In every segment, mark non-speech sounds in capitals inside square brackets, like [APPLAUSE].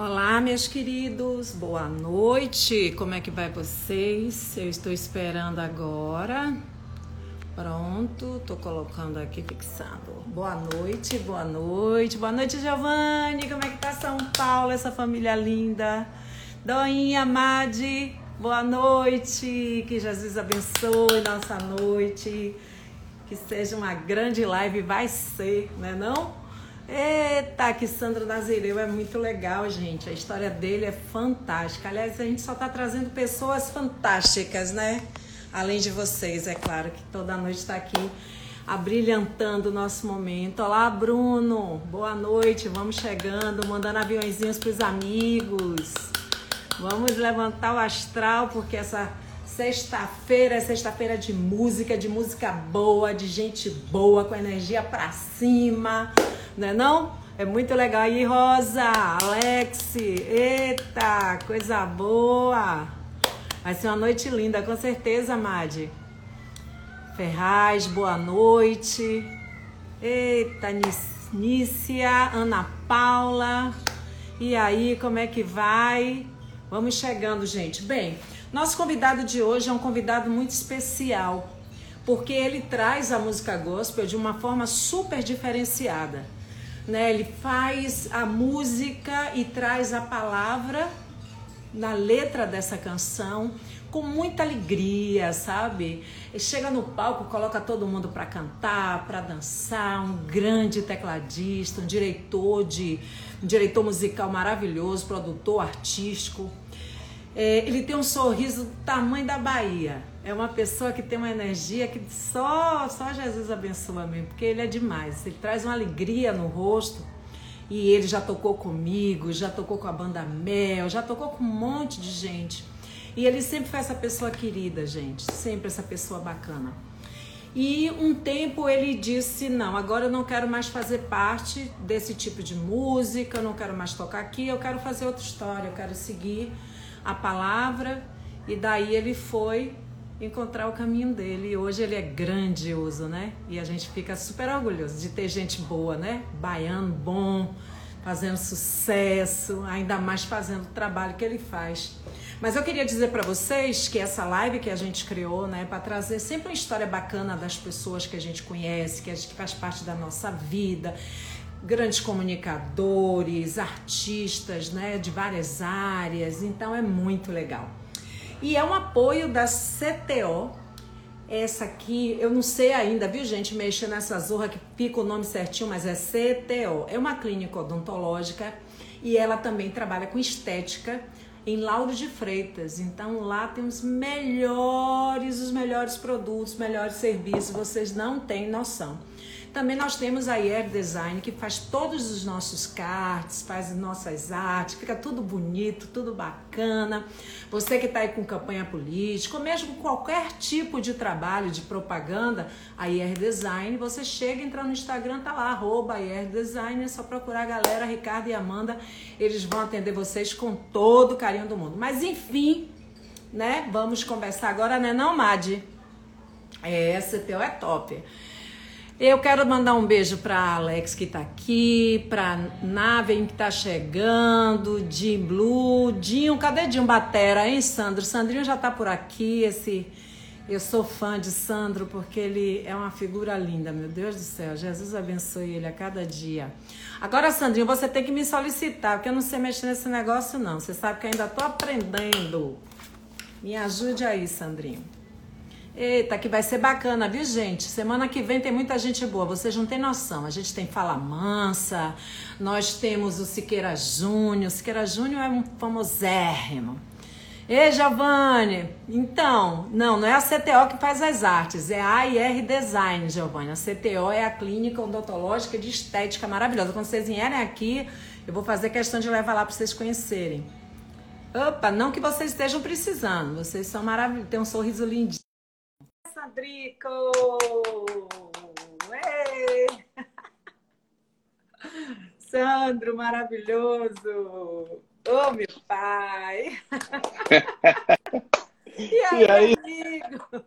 Olá, meus queridos, boa noite. Como é que vai vocês? Eu estou esperando agora. Pronto, tô colocando aqui fixando. Boa noite, boa noite, boa noite, Giovanni. Como é que tá São Paulo, essa família linda? Doinha, Madi, boa noite. Que Jesus abençoe nossa noite. Que seja uma grande live, vai ser, né não? É não? Eita, que Sandro Nazireu é muito legal, gente. A história dele é fantástica. Aliás, a gente só está trazendo pessoas fantásticas, né? Além de vocês, é claro, que toda noite está aqui abrilhantando o nosso momento. Olá, Bruno. Boa noite. Vamos chegando, mandando aviãozinhos para os amigos. Vamos levantar o astral, porque essa sexta-feira é sexta-feira de música, de música boa, de gente boa, com energia para cima né não? É muito legal. aí, Rosa, Alex, eita, coisa boa. Vai ser uma noite linda, com certeza, Madi. Ferraz, boa noite. Eita, Nícia, Ana Paula. E aí, como é que vai? Vamos chegando, gente. Bem, nosso convidado de hoje é um convidado muito especial, porque ele traz a música gospel de uma forma super diferenciada né? Ele faz a música e traz a palavra na letra dessa canção com muita alegria, sabe? Ele chega no palco, coloca todo mundo para cantar, para dançar, um grande tecladista, um diretor de um diretor musical maravilhoso, produtor artístico. É, ele tem um sorriso do tamanho da Bahia. É uma pessoa que tem uma energia que só, só Jesus abençoa mesmo, porque ele é demais. Ele traz uma alegria no rosto. E ele já tocou comigo, já tocou com a banda Mel, já tocou com um monte de gente. E ele sempre foi essa pessoa querida, gente. Sempre essa pessoa bacana. E um tempo ele disse: Não, agora eu não quero mais fazer parte desse tipo de música, eu não quero mais tocar aqui, eu quero fazer outra história, eu quero seguir a palavra. E daí ele foi encontrar o caminho dele. E hoje ele é grandioso, né? E a gente fica super orgulhoso de ter gente boa, né? Baiano bom, fazendo sucesso, ainda mais fazendo o trabalho que ele faz. Mas eu queria dizer para vocês que essa live que a gente criou, né, para trazer sempre uma história bacana das pessoas que a gente conhece, que a gente faz parte da nossa vida, grandes comunicadores, artistas, né, de várias áreas. Então é muito legal. E é um apoio da CTO. Essa aqui, eu não sei ainda, viu, gente? Mexer nessa zorra que fica o nome certinho, mas é CTO. É uma clínica odontológica e ela também trabalha com estética em Lauro de Freitas. Então lá tem os melhores, os melhores produtos, melhores serviços, vocês não têm noção. Também nós temos a Air Design, que faz todos os nossos cards, faz nossas artes, fica tudo bonito, tudo bacana. Você que está aí com campanha política, ou mesmo qualquer tipo de trabalho de propaganda, a Air Design, você chega, entra no Instagram, tá lá, arroba Air Design, é só procurar a galera, Ricardo e Amanda, eles vão atender vocês com todo o carinho do mundo. Mas enfim, né, vamos conversar agora, né não, Madi? É, essa teu é top. Eu quero mandar um beijo para Alex que está aqui, para Naven que está chegando, Jim Blue, Dinho, cadê Dinho Batera, hein, Sandro? Sandrinho já está por aqui, esse eu sou fã de Sandro porque ele é uma figura linda, meu Deus do céu. Jesus abençoe ele a cada dia. Agora, Sandrinho, você tem que me solicitar, porque eu não sei mexer nesse negócio não. Você sabe que ainda estou aprendendo. Me ajude aí, Sandrinho. Eita, que vai ser bacana, viu, gente? Semana que vem tem muita gente boa, vocês não têm noção. A gente tem Fala Mansa, nós temos o Siqueira Júnior. Siqueira Júnior é um famosérrimo. Ei, Giovanni, então, não, não é a CTO que faz as artes, é a AIR Design, Giovanni. A CTO é a clínica odontológica de estética maravilhosa. Quando vocês vierem aqui, eu vou fazer questão de levar lá para vocês conhecerem. Opa, não que vocês estejam precisando, vocês são maravilhosos, tem um sorriso lindo. Sandrico! Ei! [LAUGHS] Sandro, maravilhoso! Ô, oh, meu pai! [LAUGHS] e aí, e aí? amigo?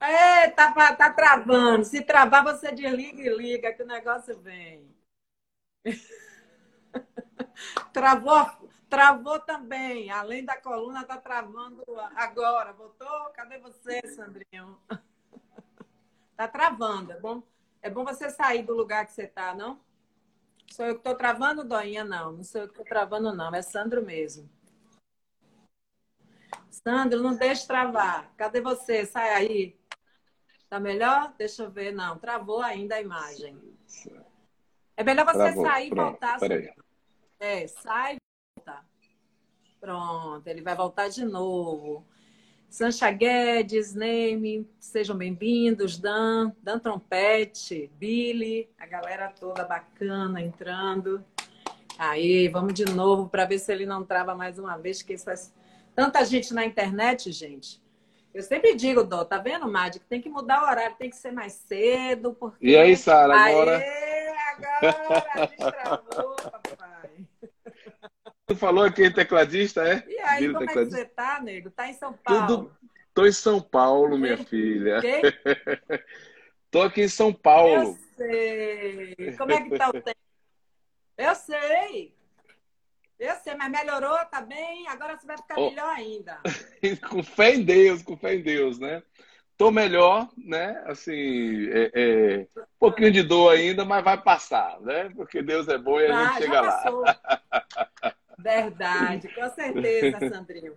É, tá, tá travando. Se travar, você desliga e liga, que o negócio vem. [LAUGHS] Travou, travou também. Além da coluna, tá travando agora. Voltou? Cadê você, Sandrinho? [LAUGHS] Tá travando. É bom, é bom você sair do lugar que você tá, não? Sou eu que estou travando, Doinha? Não, não sou eu que estou travando, não. É Sandro mesmo. Sandro, não deixe travar. Cadê você? Sai aí. Tá melhor? Deixa eu ver. Não, travou ainda a imagem. É melhor você Travou. sair e voltar. É, sai. Pronto, ele vai voltar de novo. Sancha Guedes, Neme, sejam bem-vindos. Dan, Dan Trompete, Billy, a galera toda bacana entrando. Aí, vamos de novo para ver se ele não trava mais uma vez, que faz tanta gente na internet, gente. Eu sempre digo, Dó, tá vendo, Madi, que tem que mudar o horário, tem que ser mais cedo. Porque... E aí, Sara, agora? Aê, agora, a gente travou, papai. Tu falou aqui em tecladista, é? E aí, Vira como é que você tá, nego? Tá em São Paulo? Tudo... Tô em São Paulo, minha [LAUGHS] filha. Quem? [LAUGHS] Tô aqui em São Paulo. Eu sei. Como é que tá o tempo? Eu sei. Eu sei, mas melhorou, tá bem? Agora você vai ficar oh. melhor ainda. [LAUGHS] com fé em Deus, com fé em Deus, né? Tô melhor, né? Assim, é, é, um pouquinho de dor ainda, mas vai passar, né? Porque Deus é bom e a ah, gente chega lá. Verdade, com certeza, Sandrinho.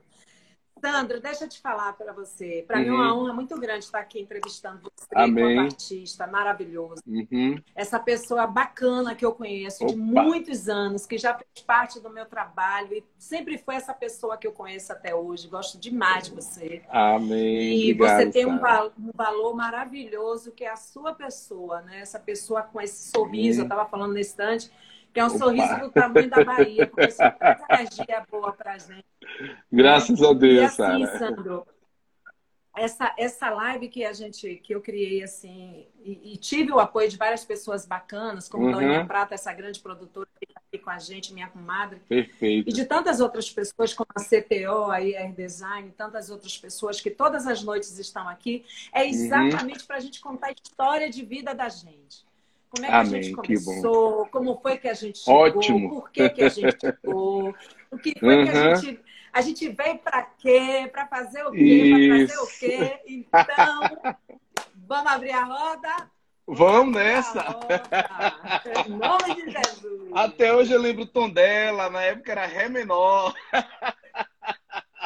Sandro, deixa eu te falar para você. Para uhum. mim é uma uhum. honra muito grande estar aqui entrevistando você Amém. como artista maravilhoso. Uhum. Essa pessoa bacana que eu conheço Opa. de muitos anos, que já fez parte do meu trabalho e sempre foi essa pessoa que eu conheço até hoje. Gosto demais de você. Amém. E Obrigado, você tem um, um, valor maravilhoso que é a sua pessoa, né? Essa pessoa com esse sorriso, Amém. eu estava falando nesse instante que é um Opa. sorriso do tamanho da Bahia, porque isso traz energia boa pra gente. Graças a Deus, e assim, Sarah. Sandro, essa, essa live que a gente que eu criei assim e, e tive o apoio de várias pessoas bacanas, como uhum. Dorinha Prata, essa grande produtora que está aqui com a gente, minha comadre. Perfeito. E de tantas outras pessoas, como a CTO, a Air Design, tantas outras pessoas que todas as noites estão aqui, é uhum. exatamente uhum. para a gente contar a história de vida da gente. Como é que Amém, a gente começou? Como foi que a gente chegou? Ótimo. Por que, que a gente chegou? O que foi uhum. que a gente. A gente veio para quê? Para fazer o quê? Para fazer o quê? Então, vamos abrir a roda? Vamos nessa! Em nome de Jesus! Até hoje eu lembro o tom dela, na época era Ré menor.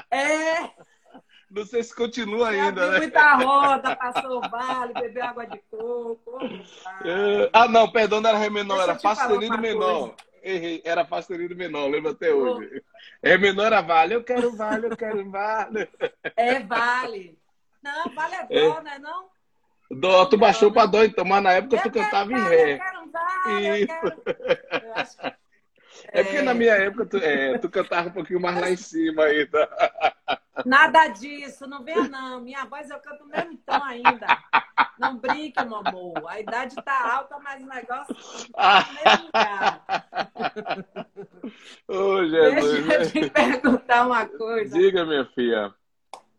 É! Não sei se continua ainda, né? muita roda, passou o vale, bebeu água de coco. É... Ah, não, perdão, não era Ré menor, era sustenido menor. Errei, era sustenido menor, lembro até hoje. Ré menor era vale, eu quero vale, eu quero vale. É vale. Não, vale é dó, é. né? Não? Dó, tu baixou para dó, então, mas na época eu tu cantava vale, em ré. Eu quero vale, eu quero... Eu acho que... É porque na minha época tu, é, tu cantava um pouquinho mais lá em cima ainda. Nada disso, não venha não. Minha voz eu canto mesmo tom ainda. Não brinque, meu amor. A idade tá alta, mas o negócio tá no mesmo lugar. Jesus. Deixa eu te perguntar uma coisa. Diga, minha filha.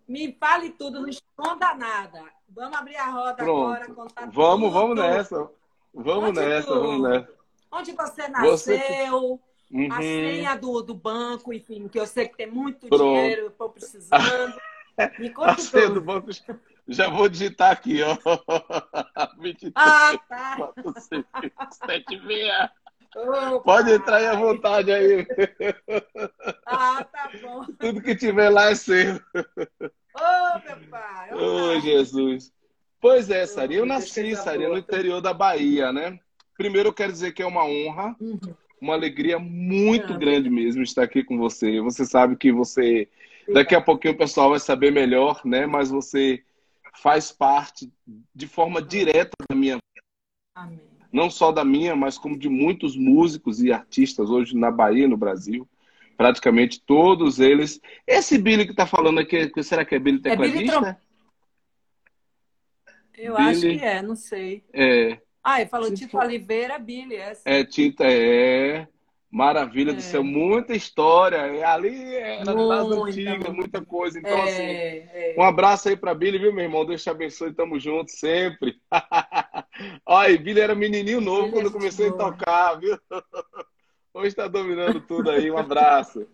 Me fale tudo, não esconda nada. Vamos abrir a roda Pronto. agora, contar Vamos, tudo. vamos nessa. Vamos nessa, vamos nessa. Onde você nasceu? Você... Uhum. A senha do, do banco, enfim, que eu sei que tem muito Pronto. dinheiro, eu estou precisando. Me conta [LAUGHS] a senha do banco, já vou digitar aqui, ó. [LAUGHS] 23, ah, tá. 76. Oh, Pode entrar aí à vontade aí. Ah, tá bom. [LAUGHS] Tudo que tiver lá é seu. Ô, oh, meu pai. Ô, oh, Jesus. Pois é, Sarinha. Eu nasci, Sarinha, no interior da Bahia, né? Primeiro eu quero dizer que é uma honra. Uhum uma alegria muito é. grande mesmo estar aqui com você. Você sabe que você. Daqui a pouquinho o pessoal vai saber melhor, né? Mas você faz parte de forma direta da minha. Amém. Não só da minha, mas como de muitos músicos e artistas hoje na Bahia, no Brasil. Praticamente todos eles. Esse Billy que está falando aqui, será que é Billy tecladista? É Billy Trom... Eu Billy... acho que é, não sei. É. Ah, ele falou Tito. Oliveira, Billy. É, é Tita, é. Maravilha é. do céu, muita história. Ali é das antigas, muita coisa. Então, é, assim, é. um abraço aí para Billy, viu, meu irmão? Deus te abençoe, tamo junto sempre. [LAUGHS] Olha, Billy era menininho novo Billy quando é comecei a tocar, viu? [LAUGHS] Hoje está dominando tudo aí. Um abraço.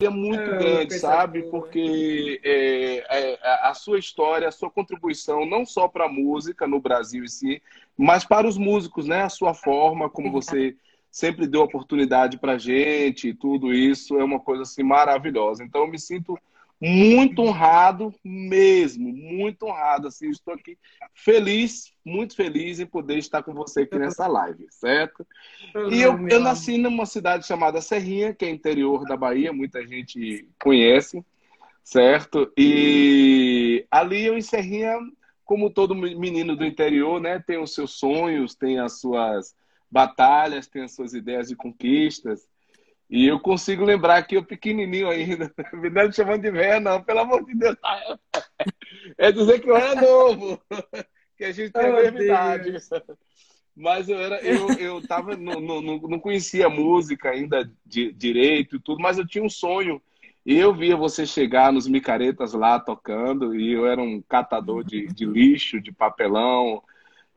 É muito é, grande, sabe? Boa. Porque é, é, a sua história, a sua contribuição, não só para a música no Brasil em si, mas para os músicos, né? A sua forma, como você sempre deu oportunidade para gente, tudo isso é uma coisa assim maravilhosa. Então eu me sinto muito honrado mesmo, muito honrado. Assim, estou aqui feliz, muito feliz em poder estar com você aqui nessa live, certo? E eu, eu nasci numa cidade chamada Serrinha, que é interior da Bahia, muita gente conhece, certo? E ali eu em Serrinha, como todo menino do interior, né, tem os seus sonhos, tem as suas batalhas, tem as suas ideias de conquistas. E eu consigo lembrar que eu pequenininho ainda, [LAUGHS] não me chamando de velho, não, pelo amor de Deus. É dizer que eu era novo, [LAUGHS] que a gente tem a mesma idade. Mas eu era, eu, eu tava, não, não, não conhecia música ainda de, direito e tudo, mas eu tinha um sonho. E eu via você chegar nos micaretas lá tocando, e eu era um catador de, de lixo, de papelão,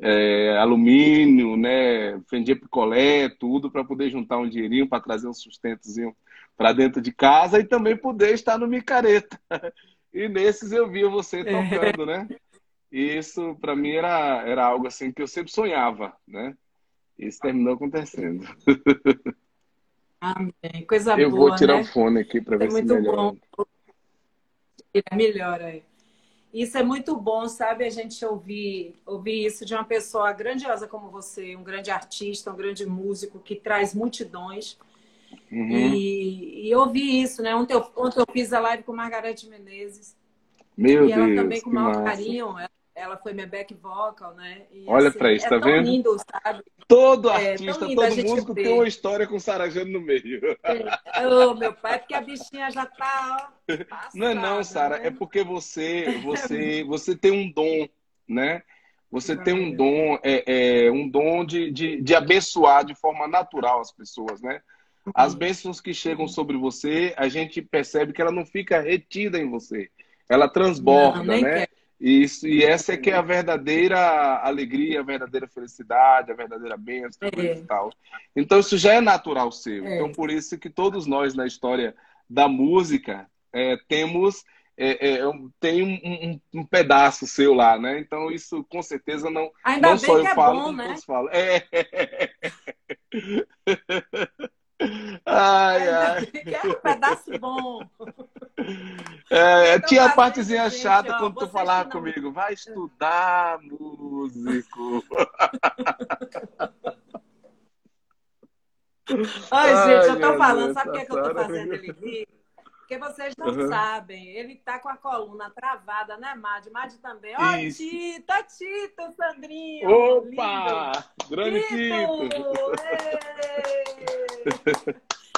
é, alumínio, né? Vendia picolé, tudo para poder juntar um dinheirinho para trazer um sustentozinho para dentro de casa e também poder estar no micareta. [LAUGHS] E nesses eu via você é. tocando, né? E isso para mim era, era algo assim que eu sempre sonhava, né? Isso terminou acontecendo. Amém. Coisa eu boa. Eu vou tirar né? o fone aqui para é ver se melhora. Bom. Melhora aí. Isso é muito bom, sabe? A gente ouvir, ouvir isso de uma pessoa grandiosa como você, um grande artista, um grande músico que traz multidões. Uhum. E, e ouvir isso, né? Ontem eu, ontem eu fiz a live com Margarete Menezes. Meu e ela Deus, também com o maior massa. carinho. Ela foi minha back vocal, né? E, Olha assim, pra isso, é tá vendo? Lindo, sabe? Todo é, artista, todo músico tem uma história com Sara Jane no meio. É. Oh, meu pai, porque a bichinha já tá, ó, passada, Não é não, Sara, né? é porque você, você, [LAUGHS] você tem um dom, né? Você tem um dom, é, é um dom de, de, de abençoar de forma natural as pessoas, né? As bênçãos que chegam sobre você, a gente percebe que ela não fica retida em você. Ela transborda, não, né? Quer. Isso, e essa é que é a verdadeira alegria, a verdadeira felicidade, a verdadeira bênção é. e tal. Então isso já é natural seu. É. Então por isso que todos nós na história da música é, temos é, é, tem um, um, um, pedaço seu lá, né? Então isso com certeza não Ainda não só eu é falo, bom, como né? todos falam. É. [LAUGHS] Ai, ai. É um pedaço bom. É, então, tinha a partezinha gente, chata ó, quando tu falava não... comigo. Vai estudar, músico. [LAUGHS] Ai, gente, eu tô falando, sabe o que, é que eu tô fazendo ele rir? Porque vocês não uhum. sabem, ele tá com a coluna travada, né, Mad? Mad também. Ó, oh, Tito, Tito, Sandrinho. Opa! Lindo. Grande Tito! Tito.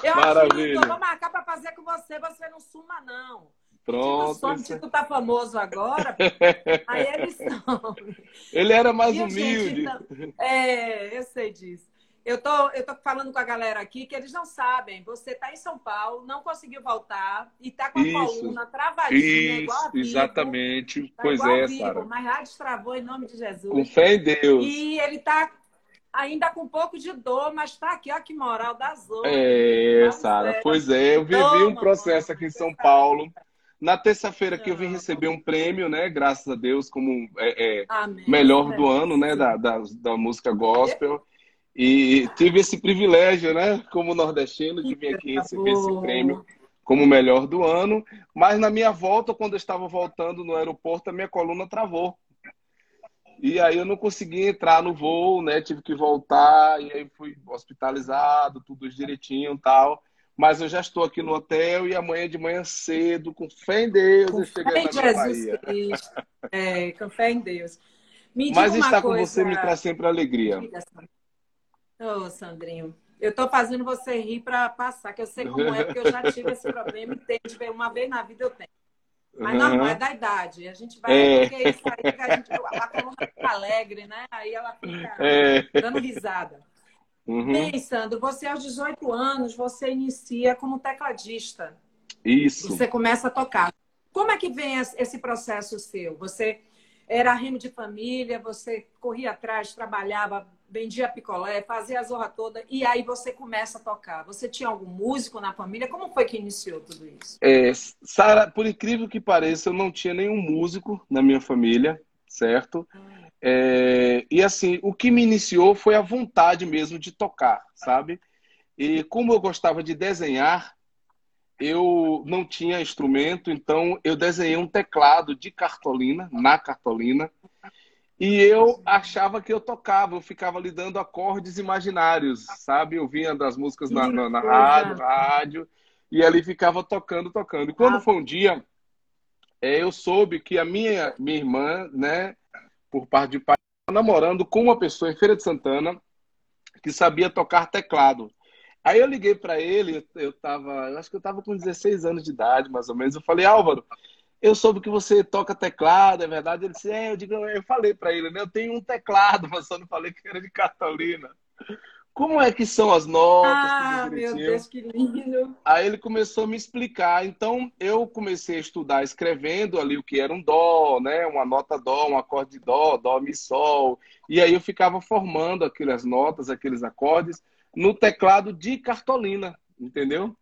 Eu, [LAUGHS] Maravilha. Tito, eu vou marcar para fazer com você, você não suma, não. Pronto. Tito some, Tito tá famoso agora. aí ele [LAUGHS] some. Ele era mais humilde. Gente, então, é, eu sei disso. Eu tô, eu tô falando com a galera aqui que eles não sabem. Você está em São Paulo, não conseguiu voltar e está com a isso, coluna travadinha, isso, igual a vivo, Exatamente. Tá pois é, Sara. Mas já destravou em nome de Jesus. Com fé em Deus. E ele está ainda com um pouco de dor, mas está aqui, ó, que moral da zona. É, Sara. Pois é, eu vivi Toma, um processo aqui em São Paulo. Na terça-feira que eu vim receber um prêmio, né? Graças a Deus, como é, é melhor do ano, né? Da, da, da música gospel. E tive esse privilégio, né, como nordestino, de vir aqui receber esse prêmio como melhor do ano. Mas na minha volta, quando eu estava voltando no aeroporto, a minha coluna travou. E aí eu não consegui entrar no voo, né? Tive que voltar e aí fui hospitalizado, tudo direitinho, tal. Mas eu já estou aqui no hotel e amanhã de manhã cedo, com fé em Deus, com eu cheguei na Jesus Cristo. É, com fé em Deus. Me Mas estar coisa... com você me traz sempre alegria. Ô, Sandrinho, eu tô fazendo você rir para passar, que eu sei como é, porque eu já tive esse problema e tenho, uma vez na vida eu tenho. Mas uhum. normal, é da idade. A gente vai, é. porque isso aí que a gente, a coluna fica alegre, né? Aí ela fica é. dando risada. Uhum. Bem, Sandro, você aos 18 anos, você inicia como tecladista. Isso. Você começa a tocar. Como é que vem esse processo seu? Você era remo de família, você corria atrás, trabalhava vendia picolé, fazia a zorra toda, e aí você começa a tocar. Você tinha algum músico na família? Como foi que iniciou tudo isso? É, Sara, por incrível que pareça, eu não tinha nenhum músico na minha família, certo? É, e assim, o que me iniciou foi a vontade mesmo de tocar, sabe? E como eu gostava de desenhar, eu não tinha instrumento, então eu desenhei um teclado de cartolina, na cartolina, e eu achava que eu tocava, eu ficava lhe dando acordes imaginários, sabe? Eu vinha das músicas na, na, na rádio, rádio, e ali ficava tocando, tocando. E quando ah. foi um dia, é, eu soube que a minha, minha irmã, né, por parte de pai, namorando com uma pessoa em Feira de Santana que sabia tocar teclado. Aí eu liguei para ele, eu tava, acho que eu tava com 16 anos de idade, mais ou menos. Eu falei, Álvaro, eu soube que você toca teclado, é verdade? Ele disse, é, eu, digo, eu falei para ele, né? Eu tenho um teclado, [LAUGHS] mas só não falei que era de Catalina. Como é que são as notas? Ah, meu Deus, que lindo! Aí ele começou a me explicar. Então eu comecei a estudar escrevendo ali o que era um dó, né? Uma nota dó, um acorde de dó, dó, mi, sol. E aí eu ficava formando aquelas notas, aqueles acordes no teclado de cartolina, entendeu?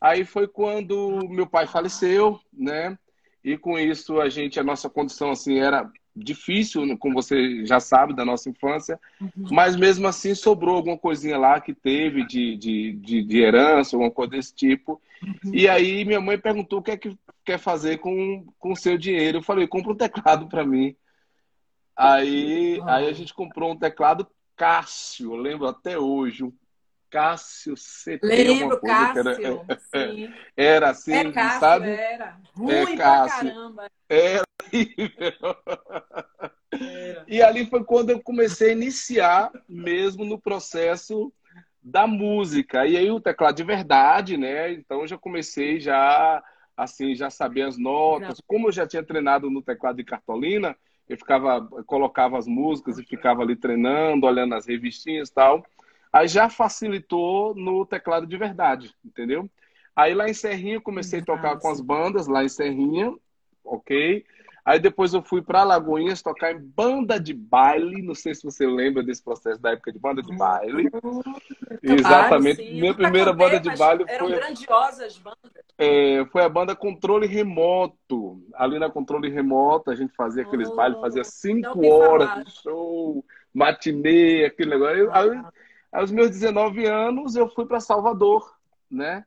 Aí foi quando meu pai faleceu, né? E com isso a gente, a nossa condição assim era difícil, como você já sabe da nossa infância, uhum. mas mesmo assim sobrou alguma coisinha lá que teve de, de, de, de herança, alguma coisa desse tipo. Uhum. E aí minha mãe perguntou o que é que quer fazer com o seu dinheiro. Eu falei, compra um teclado para mim. Aí, uhum. aí a gente comprou um teclado Cássio, eu lembro até hoje, um Cássio CT. Lembro, Cássio. [LAUGHS] Era, era assim, é Cássio, sabe? Era. É Ruim é, Cássio. pra caramba. Era. Era. E ali foi quando eu comecei a iniciar mesmo no processo da música. E aí o teclado de verdade, né? Então já comecei já assim, já saber as notas. Como eu já tinha treinado no teclado de cartolina, eu ficava, colocava as músicas e ficava ali treinando, olhando as revistinhas e tal. Aí já facilitou no teclado de verdade, entendeu? Aí lá em Serrinha comecei a tocar com as bandas lá em Serrinha, ok? Aí depois eu fui para Lagoinhas tocar em banda de baile. Não sei se você lembra desse processo da época de banda de baile. Exatamente. Minha primeira banda de baile eram foi. grandiosas bandas. É, foi a banda Controle Remoto. Ali na Controle Remoto a gente fazia aqueles oh, bailes, fazia cinco horas falar. de show, matinê, aquele negócio. Aí, aos meus 19 anos, eu fui para Salvador, né?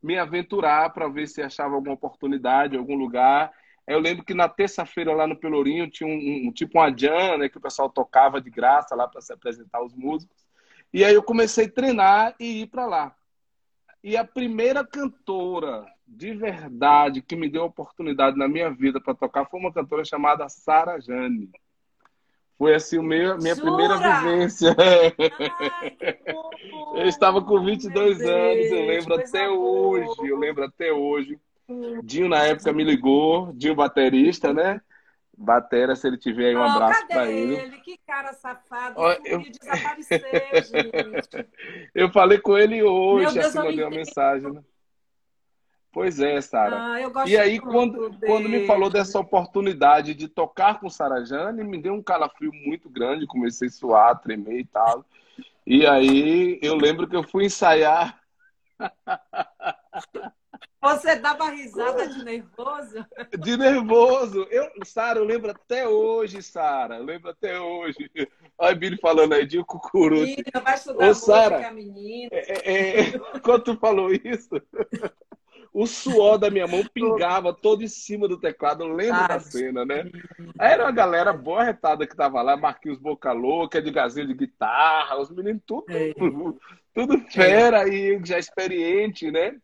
Me aventurar para ver se achava alguma oportunidade algum lugar. Eu lembro que na terça-feira lá no Pelourinho tinha um, um tipo uma jam, né, que o pessoal tocava de graça lá para se apresentar os músicos. E aí eu comecei a treinar e ir para lá. E a primeira cantora de verdade que me deu oportunidade na minha vida para tocar foi uma cantora chamada Sara Jane. Foi assim, o meu, minha Jura? primeira vivência. Ai, [LAUGHS] eu estava com 22 Meu anos, eu lembro até hoje, eu lembro até hoje. Dinho na época me ligou, Dinho baterista, né? Batera, se ele tiver aí um oh, abraço para ele? ele. Que cara safado, oh, eu... desapareceu, gente. [LAUGHS] eu falei com ele hoje, Deus, assim, mandei uma mensagem, né? Pois é, Sara. Ah, e aí, quando, quando me falou dessa oportunidade de tocar com Sara Jane, me deu um calafrio muito grande, comecei a suar, tremer e tal. E aí, eu lembro que eu fui ensaiar. [LAUGHS] Você dava risada de nervoso? [LAUGHS] De nervoso. Eu, Sara, eu lembro até hoje, Sara. Lembro até hoje. Olha o Billy falando aí de Cucuruto. Menina, vai estudar Ô, Sarah, menina. É, é, é, quando tu falou isso, o suor da minha mão pingava todo em cima do teclado. Eu lembro Ai, da cena, né? Era uma galera boa retada que tava lá, Marquinhos Boca Louca, Edgarzinho de guitarra, os meninos tudo, é. tudo fera e já experiente, né?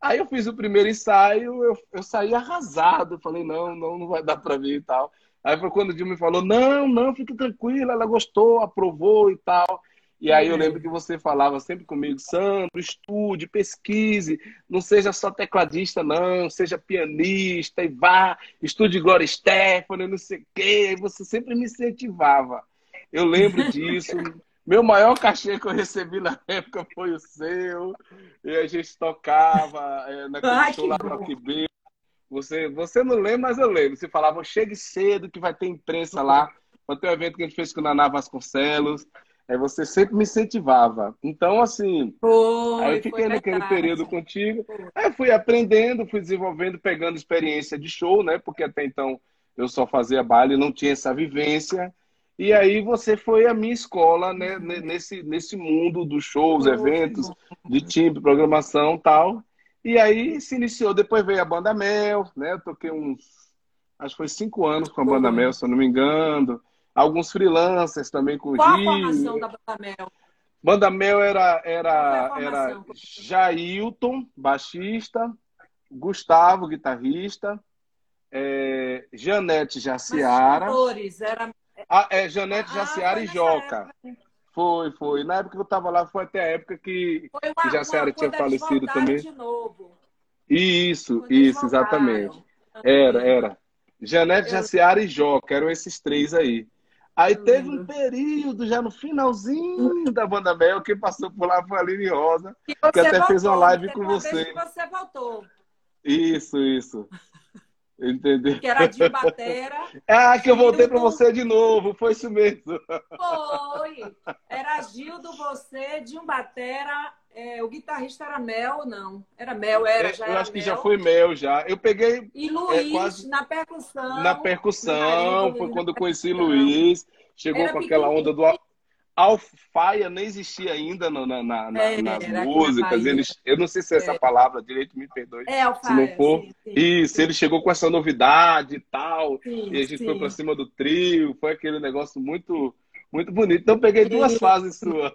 Aí eu fiz o primeiro ensaio, eu, eu saí arrasado. Falei, não, não, não vai dar pra vir e tal. Aí foi quando o Dilma me falou, não, não, fique tranquila, ela gostou, aprovou e tal. E aí eu uhum. lembro que você falava sempre comigo, Sandro, estude, pesquise, não seja só tecladista, não, seja pianista e vá, estude Glória Stefani, não sei o quê. E você sempre me incentivava. Eu lembro [LAUGHS] disso. Meu maior cachê que eu recebi na [LAUGHS] época foi o seu. E a gente tocava é, naquele Ai, show lá no Rock Você, você não lembra, mas eu lembro. Você falava, chegue cedo que vai ter imprensa lá. Vai ter um evento que a gente fez com o Naná Vasconcelos. Aí você sempre me incentivava. Então, assim, foi, aí eu fiquei naquele verdade. período contigo. Aí fui aprendendo, fui desenvolvendo, pegando experiência de show, né? Porque até então eu só fazia baile e não tinha essa vivência. E aí você foi a minha escola né, nesse, nesse mundo dos shows, eventos, de timbre, programação tal. E aí se iniciou, depois veio a Banda Mel, né? Eu toquei uns, acho que foi cinco anos com a Banda Mel, se eu não me engano. Alguns freelancers também com o Qual Gil. a formação da Banda Mel? Banda Mel era, era, era Jailton, baixista, Gustavo, guitarrista, é, Janete Jaciara. Mas era ah, é, Janete, ah, Jaciara e Joca. Época. Foi, foi. Na época que eu estava lá, foi até a época que, uma, que Jaciara tinha falecido também. De novo. Isso, quando isso, exatamente. Era, era. Janete, eu... Jaciara e Joca, eram esses três aí. Aí eu teve lembro. um período, já no finalzinho da Banda Mel, quem passou por lá foi a Aline Rosa, que, que até voltou, fez uma live com você. Que você voltou. Isso, isso. Entendeu? Que era de Batera. [LAUGHS] ah, que eu voltei para você de novo, foi isso mesmo. Foi. Era Gildo, você, de um Batera. É, o guitarrista era Mel, não? Era Mel, era, já Eu era acho Mel. que já foi Mel, já. Eu peguei. E Luiz, é, quase... na percussão. Na percussão, foi quando eu conheci Luiz. Chegou era com aquela onda do Alfaia nem existia ainda no, na, na, é, nas músicas. Ele, eu não sei se é essa é. palavra direito, me perdoe. É, alfaia, se não for. Sim, sim, Isso, sim. ele chegou com essa novidade e tal. e a gente foi para cima do trio. Foi aquele negócio muito muito bonito. Então, peguei duas fases suas.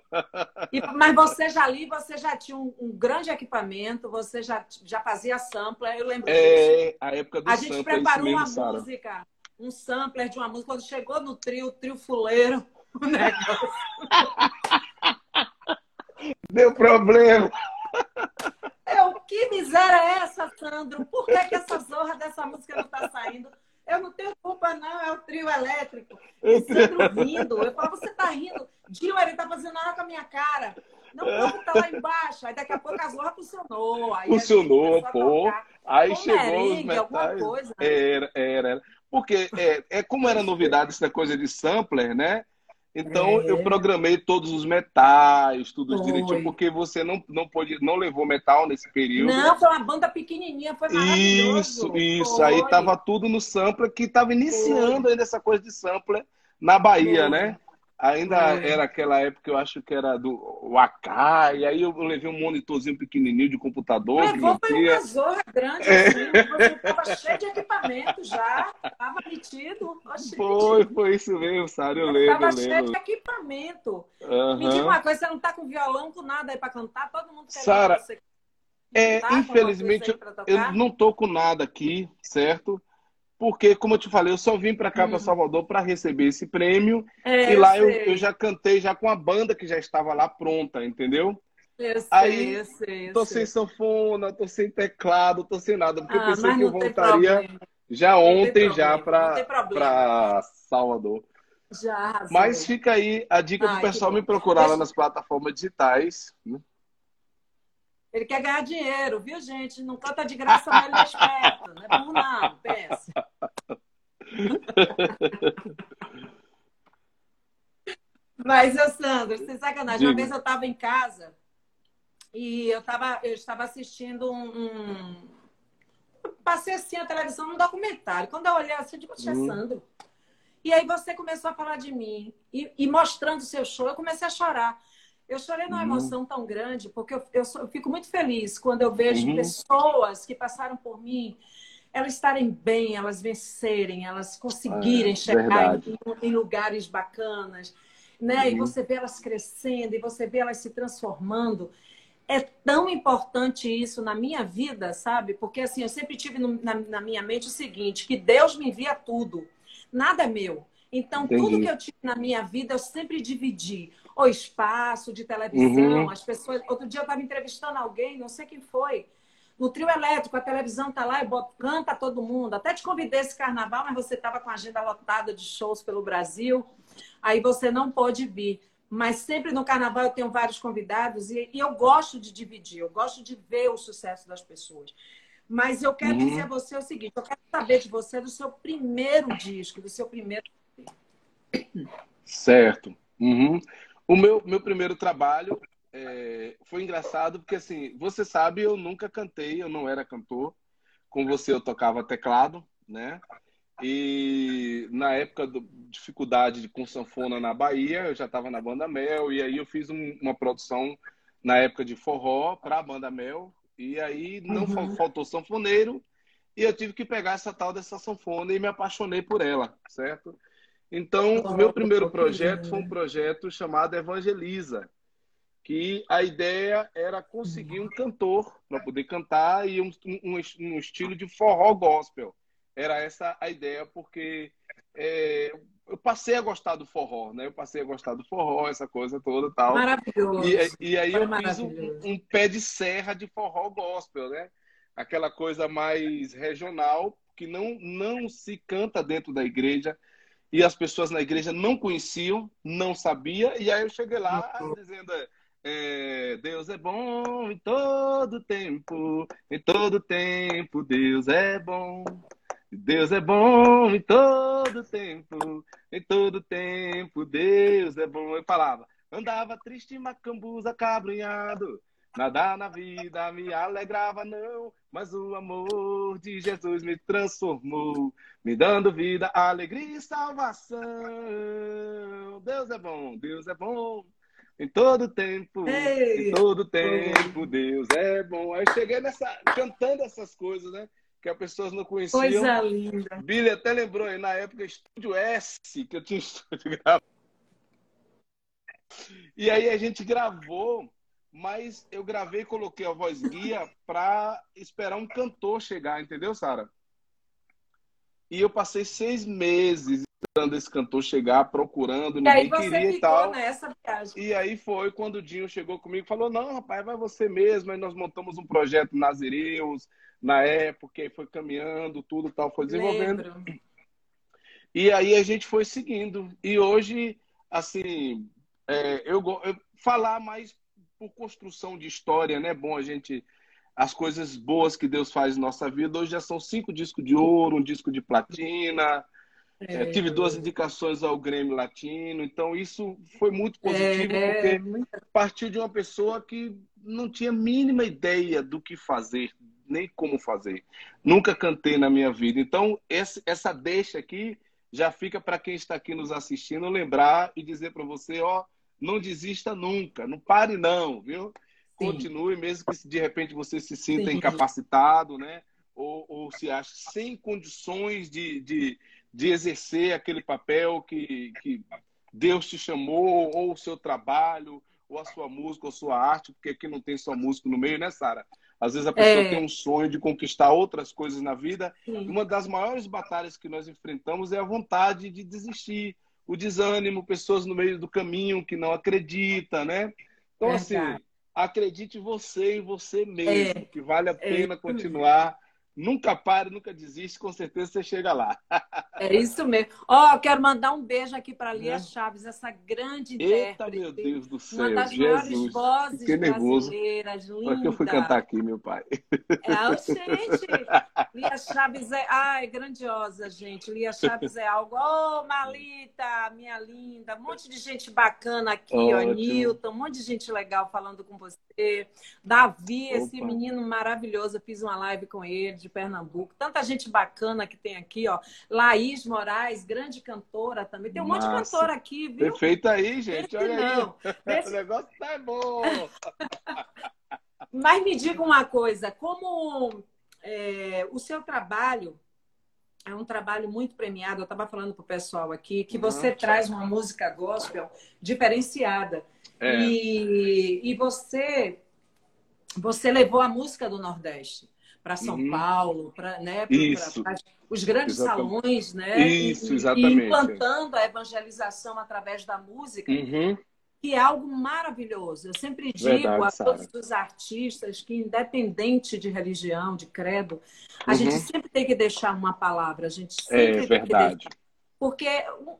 mas você já ali, você já tinha um, um, grande equipamento, você já, já fazia sampler, eu lembro é, disso. a época do A gente preparou mesmo, uma Sarah. música, um sampler de uma música, quando chegou no trio, o trio fuleiro, o negócio. Deu problema. Eu, que miséria é essa, Sandro? Por que, que essa zorra dessa música não está saindo? Eu não tenho culpa, não, é o trio elétrico. E Sandro rindo. Eu falo, você está rindo? Gil, ele está fazendo nada com a minha cara. Não, o tá lá embaixo. Aí daqui a pouco a zorra funcionou. Aí funcionou, pô. Aí chegou merengue, os metais. Coisa, né? Era, era, era. Porque é, é como era novidade essa coisa de sampler, né? Então é. eu programei todos os metais, tudo foi. direitinho, porque você não, não, pôde, não levou metal nesse período. Não, foi uma banda pequenininha, foi maravilhoso. Isso, isso. Foi. Aí tava tudo no sampler, que tava iniciando foi. ainda essa coisa de sampler na Bahia, né? Ainda é. era aquela época, eu acho que era do Akai, e aí eu levei um monitorzinho pequenininho de computador. Levou foi uma zorra grande, é. assim, você estava cheio de equipamento já, estava metido. Foi, foi isso mesmo, Sara, eu, eu lembro. Estava cheio de equipamento. Uhum. Me diga uma coisa, você não está com violão, com nada aí para cantar? Todo mundo quer Sara, é, infelizmente, eu não tô com nada aqui, certo? Porque, como eu te falei, eu só vim para cá, hum. para Salvador, para receber esse prêmio. É, e lá eu, eu, já cantei já com a banda que já estava lá pronta, entendeu? Eu sei, Aí, eu sei, eu tô sei. sem sanfona, tô sem teclado, tô sem nada, porque ah, eu pensei que eu voltaria já ontem já para Salvador. Já, Mas fica aí a dica para o pessoal me procurar lá nas plataformas digitais. Né? Ele quer ganhar dinheiro, viu, gente? Não canta de graça, mas ele [LAUGHS] é esperto. Não é bom, não, pensa. Mas, eu, Sandro, sem sacanagem, Diga. uma vez eu estava em casa e eu, tava, eu estava assistindo um, um... Passei assim a televisão num documentário. Quando eu olhei assim, eu digo, hum. Sandro. E aí você começou a falar de mim. E, e mostrando o seu show, eu comecei a chorar. Eu chorei numa uhum. emoção tão grande, porque eu, eu, eu, fico muito feliz quando eu vejo uhum. pessoas que passaram por mim, elas estarem bem, elas vencerem, elas conseguirem é, chegar em, em, lugares bacanas, né? Uhum. E você vê elas crescendo, e você vê elas se transformando. É tão importante isso na minha vida, sabe? Porque assim, eu sempre tive no, na, na minha mente o seguinte, que Deus me envia tudo. Nada é meu. Então, Entendi. tudo que eu tive na minha vida, eu sempre dividi o espaço de televisão, uhum. as pessoas. Outro dia eu estava entrevistando alguém, não sei quem foi, no trio elétrico, a televisão tá lá e bota, canta todo mundo. Até te convidei esse carnaval, mas você estava com a agenda lotada de shows pelo Brasil, aí você não pôde vir. Mas sempre no carnaval eu tenho vários convidados e, e eu gosto de dividir, eu gosto de ver o sucesso das pessoas. Mas eu quero uhum. dizer a você o seguinte: eu quero saber de você do seu primeiro disco, do seu primeiro. Certo. Uhum. O meu, meu primeiro trabalho é, foi engraçado porque, assim, você sabe, eu nunca cantei, eu não era cantor. Com você eu tocava teclado, né? E na época da dificuldade com sanfona na Bahia, eu já estava na Banda Mel, e aí eu fiz um, uma produção na época de forró para a Banda Mel, e aí não uhum. faltou sanfoneiro, e eu tive que pegar essa tal dessa sanfona e me apaixonei por ela, certo? Então, o meu primeiro projeto foi um projeto chamado Evangeliza, que a ideia era conseguir um cantor para poder cantar e um, um, um, estilo de forró gospel. Era essa a ideia, porque é, eu passei a gostar do forró, né? Eu passei a gostar do forró, essa coisa toda tal. Maravilhoso. E, e aí Foi eu fiz um, um, pé de serra de forró gospel, né? Aquela coisa mais regional que não, não se canta dentro da igreja e as pessoas na igreja não conheciam, não sabia e aí eu cheguei lá dizendo é, Deus é bom em todo tempo, em todo tempo Deus é bom. Deus é bom em todo tempo, em todo tempo Deus é bom. Eu falava, andava triste, macambuza, cabrunhado, nada na vida me alegrava não, mas o amor de Jesus me transformou, me dando vida, alegria e salvação. Deus é bom, Deus é bom. Em todo tempo, Ei, em todo tempo, Deus é bom. Aí cheguei nessa, cantando essas coisas, né? Que as pessoas não conheciam. Coisa linda. Billy até lembrou aí, na época, Estúdio S, que eu tinha [LAUGHS] estúdio gravado. E aí a gente gravou, mas eu gravei e coloquei a voz guia para esperar um cantor chegar, entendeu, Sara? E eu passei seis meses esperando esse cantor chegar, procurando, e ninguém queria e tal. Nessa viagem. E aí foi quando o Dinho chegou comigo e falou: Não, rapaz, vai você mesmo. Aí nós montamos um projeto Nazireus na época, e foi caminhando, tudo tal, foi desenvolvendo. Lembro. E aí a gente foi seguindo. E hoje, assim, é, eu, eu falar mais por construção de história, né? Bom a gente as coisas boas que Deus faz na nossa vida. Hoje já são cinco discos de ouro, um disco de platina, é, tive duas indicações ao Grêmio Latino, então isso foi muito positivo, é, porque partiu de uma pessoa que não tinha mínima ideia do que fazer, nem como fazer. Nunca cantei na minha vida. Então, essa deixa aqui já fica para quem está aqui nos assistindo lembrar e dizer para você: ó, não desista nunca, não pare, não, viu? Sim. Continue, mesmo que de repente você se sinta Sim. incapacitado, né? Ou, ou se ache sem condições de, de de exercer aquele papel que, que Deus te chamou, ou o seu trabalho, ou a sua música, ou a sua arte, porque aqui não tem só músico no meio, né, Sara? Às vezes a pessoa é. tem um sonho de conquistar outras coisas na vida. Sim. Uma das maiores batalhas que nós enfrentamos é a vontade de desistir, o desânimo, pessoas no meio do caminho que não acreditam, né? Então, assim, acredite você em você mesmo, é. que vale a é pena é. continuar Nunca pare, nunca desiste, com certeza você chega lá. É isso mesmo. Ó, oh, quero mandar um beijo aqui para a Lia é. Chaves, essa grande Eita, meu Deus do céu, Uma das Jesus. maiores vozes Fiquei brasileiras, nervoso. linda. que eu fui cantar aqui, meu pai. É, gente, Lia Chaves é... Ai, grandiosa, gente. Lia Chaves é algo... Ô, oh, Malita, minha linda. Um monte de gente bacana aqui, Ótimo. ó. Nilton, um monte de gente legal falando com você. Davi, Opa. esse menino maravilhoso. Eu fiz uma live com ele de Pernambuco. Tanta gente bacana que tem aqui, ó. Laís Moraes, grande cantora também. Tem um Massa. monte de cantora aqui, viu? Perfeito aí, gente. Olha não. aí. [LAUGHS] O negócio tá bom. [LAUGHS] Mas me diga uma coisa, como é, o seu trabalho é um trabalho muito premiado. Eu estava falando para o pessoal aqui que você uhum. traz uma música gospel diferenciada. É. E, e você, você levou a música do Nordeste para São uhum. Paulo, para né, os grandes exatamente. salões, né? Isso, exatamente. E implantando a evangelização através da música. Uhum. Que é algo maravilhoso. Eu sempre digo Verdade, a todos os artistas que, independente de religião, de credo, a uhum. gente sempre tem que deixar uma palavra. A gente é sempre é, tem verdade. que deixar. Porque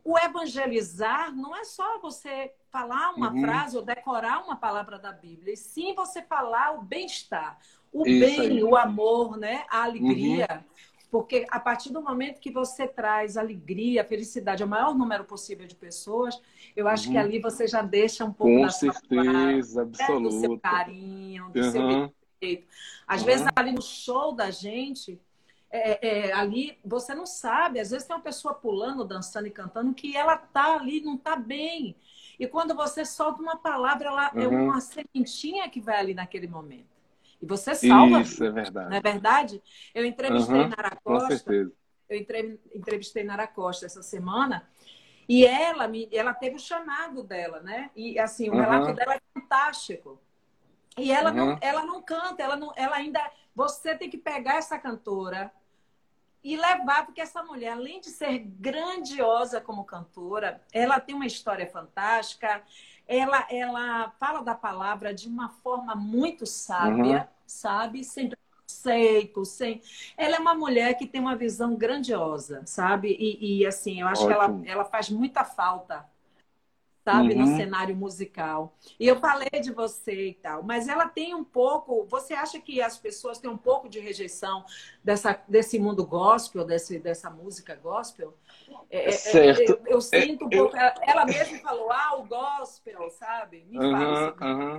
o evangelizar não é só você falar uma uhum. frase ou decorar uma palavra da Bíblia, e sim você falar o bem-estar, o Isso bem, aí. o amor, né? a alegria. Uhum. Porque a partir do momento que você traz alegria, felicidade ao maior número possível de pessoas, eu acho uhum. que ali você já deixa um pouco Com da certeza, sua absoluta. Né, do seu carinho, do uhum. seu respeito. Às uhum. vezes ali no show da gente, é, é, ali você não sabe, às vezes tem uma pessoa pulando, dançando e cantando que ela tá ali, não tá bem. E quando você solta uma palavra, ela é uma sementinha que vai ali naquele momento. E você salva. Isso, é verdade. Não é verdade? Eu entrevistei uhum, Nara Costa. Com certeza. Eu entrevistei Nara Costa essa semana. E ela, me, ela teve o chamado dela, né? E assim, o uhum. relato dela é fantástico. E ela, uhum. não, ela não canta, ela, não, ela ainda. Você tem que pegar essa cantora e levar, porque essa mulher, além de ser grandiosa como cantora, ela tem uma história fantástica, ela, ela fala da palavra de uma forma muito sábia, uhum. sabe? Sem preconceito, sem. Ela é uma mulher que tem uma visão grandiosa, sabe? E, e assim, eu acho Ótimo. que ela, ela faz muita falta sabe, uhum. no cenário musical. E eu falei de você e tal, mas ela tem um pouco. Você acha que as pessoas têm um pouco de rejeição dessa, desse mundo gospel, desse, dessa música gospel? É, é, é certo. Eu, eu sinto um pouco. Ela, ela mesma falou, ah, o gospel, sabe? Me uhum, fala uhum.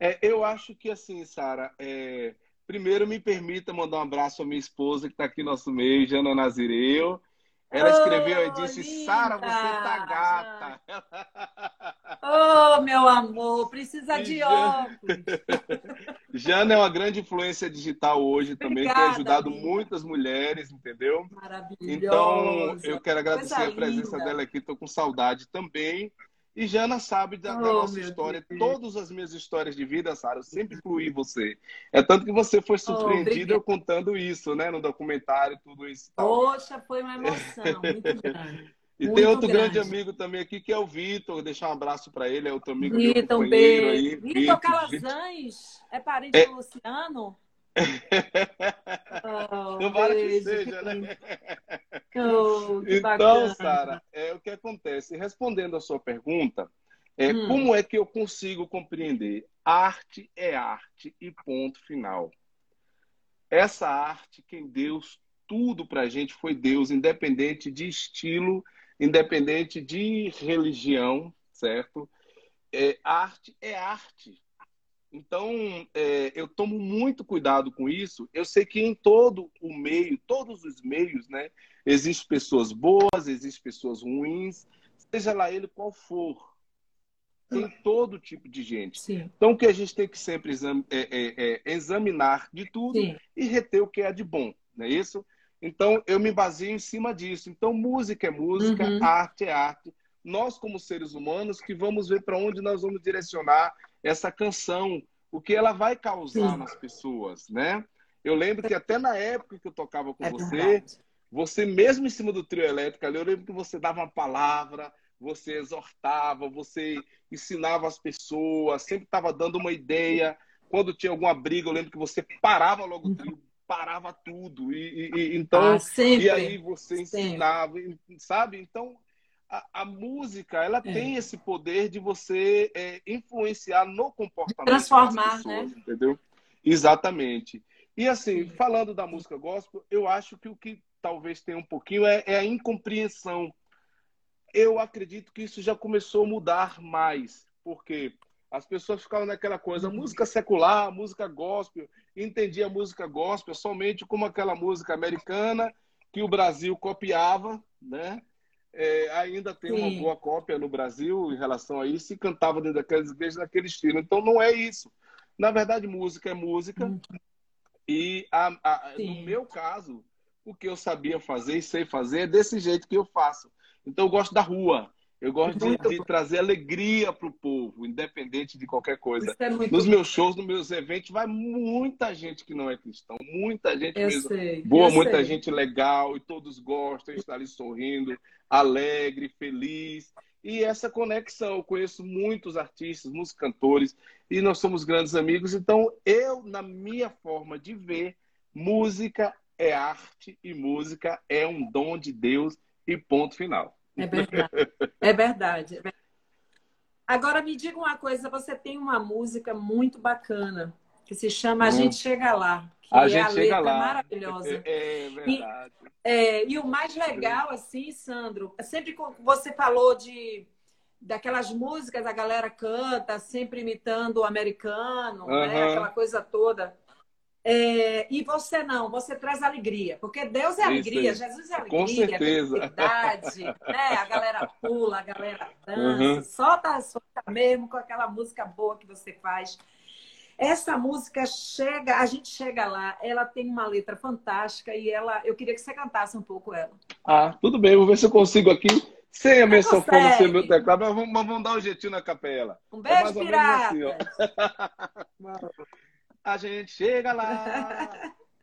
É, eu acho que assim, Sara, é... primeiro me permita mandar um abraço à minha esposa que está aqui no nosso meio, Jana Nazireu. Ela escreveu oh, e disse: Sara, você tá gata. Oh, meu amor, precisa e de Jana... óculos. [LAUGHS] Jana é uma grande influência digital hoje também, Obrigada, tem ajudado amiga. muitas mulheres, entendeu? Maravilhoso. Então, eu quero agradecer Coisa a presença linda. dela aqui, estou com saudade também. E Jana sabe da, oh, da nossa história, Deus. todas as minhas histórias de vida, Sara, eu sempre incluí você. É tanto que você foi surpreendida oh, eu contando isso, né, no documentário, tudo isso. Poxa, foi uma emoção muito [LAUGHS] grande. E muito tem outro grande. grande. amigo também aqui, que é o Vitor. Deixar um abraço para ele, é outro amigo Vitor, meu companheiro aí. Vitor Calazans, é parente é... do Luciano? Oh, não vale que seja, né? [LAUGHS] Oh, então, Sara, é o que acontece. Respondendo a sua pergunta, é, hum. como é que eu consigo compreender? Arte é arte e ponto final. Essa arte, quem deu tudo para a gente foi Deus, independente de estilo, independente de religião, certo? É, arte é arte. Então, é, eu tomo muito cuidado com isso. Eu sei que em todo o meio, todos os meios, né, existem pessoas boas, existem pessoas ruins, seja lá ele qual for. Tem todo tipo de gente. Sim. Então, o que a gente tem que sempre exam é, é, é, examinar de tudo Sim. e reter o que é de bom, não é isso? Então, eu me baseio em cima disso. Então, música é música, uhum. arte é arte. Nós, como seres humanos, que vamos ver para onde nós vamos direcionar essa canção, o que ela vai causar Sim. nas pessoas, né? Eu lembro que até na época que eu tocava com é você, verdade. você mesmo em cima do trio elétrico ali, eu lembro que você dava uma palavra, você exortava, você ensinava as pessoas, sempre estava dando uma ideia. Quando tinha alguma briga, eu lembro que você parava logo o trio, parava tudo. E, e então, ah, sempre, e aí você ensinava, sempre. sabe? Então, a, a música ela é. tem esse poder de você é, influenciar no comportamento transformar das pessoas, né entendeu exatamente e assim falando da música gospel eu acho que o que talvez tenha um pouquinho é, é a incompreensão eu acredito que isso já começou a mudar mais porque as pessoas ficavam naquela coisa, uhum. música secular, música gospel, entendia a música gospel somente como aquela música americana que o Brasil copiava, né? É, ainda tem Sim. uma boa cópia no Brasil em relação a isso e cantava dentro daquelas igrejas naquele estilo. Então não é isso. Na verdade, música é música. Hum. E a, a, no meu caso, o que eu sabia fazer e sei fazer é desse jeito que eu faço. Então eu gosto da rua. Eu gosto de, de, trazer alegria para o povo, independente de qualquer coisa. É nos meus shows, nos meus eventos, vai muita gente que não é cristão, muita gente eu mesmo. Sei, boa, muita sei. gente legal, e todos gostam, estar ali sorrindo, alegre, feliz. E essa conexão, eu conheço muitos artistas, muitos cantores, e nós somos grandes amigos. Então, eu, na minha forma de ver, música é arte e música é um dom de Deus e ponto final. É verdade. É verdade. É verdade. Agora me diga uma coisa, você tem uma música muito bacana que se chama A hum. Gente Chega Lá, a gente a chega é lá. maravilhosa. É, é verdade. E, é, e o mais legal, assim, Sandro, sempre que você falou de daquelas músicas a galera canta, sempre imitando o americano, uhum. né? aquela coisa toda. É, e você não, você traz alegria, porque Deus é alegria, isso, Jesus é alegria, com certeza. né? A galera pula, a galera dança, uhum. solta, solta mesmo com aquela música boa que você faz. Essa música chega, a gente chega lá, ela tem uma letra fantástica e ela, eu queria que você cantasse um pouco ela. Ah, tudo bem, vou ver se eu consigo aqui, sem a minha sanfona, sem meu teclado, mas vamos, vamos, dar um jeitinho na capela. Um beijo, é pirata! Assim, [LAUGHS] a gente chega lá,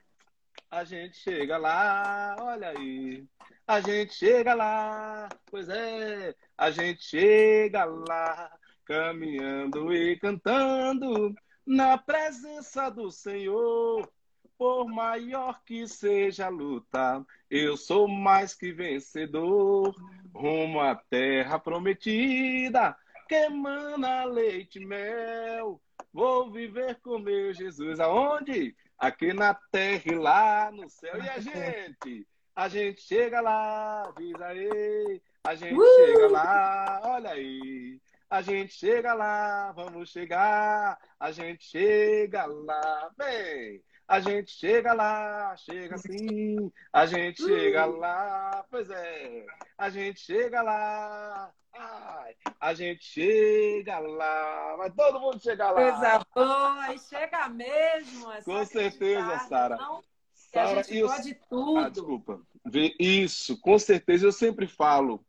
[LAUGHS] a gente chega lá, olha aí. A gente chega lá, pois é, a gente chega lá, caminhando e cantando na presença do Senhor. Por maior que seja a luta, eu sou mais que vencedor. Rumo à terra prometida, que emana leite e mel. Vou viver com meu Jesus. Aonde? Aqui na terra e lá no céu. E a gente? A gente chega lá, diz aí. A gente uh! chega lá, olha aí. A gente chega lá, vamos chegar. A gente chega lá, bem. A gente chega lá, chega sim. A gente chega lá, pois é. A gente chega lá. Ai, a gente chega lá. Vai todo mundo chegar lá. Coisa boa, e chega mesmo. É com certeza, Sara. Sara, isso... pode tudo. Ah, desculpa. Isso, com certeza. Eu sempre falo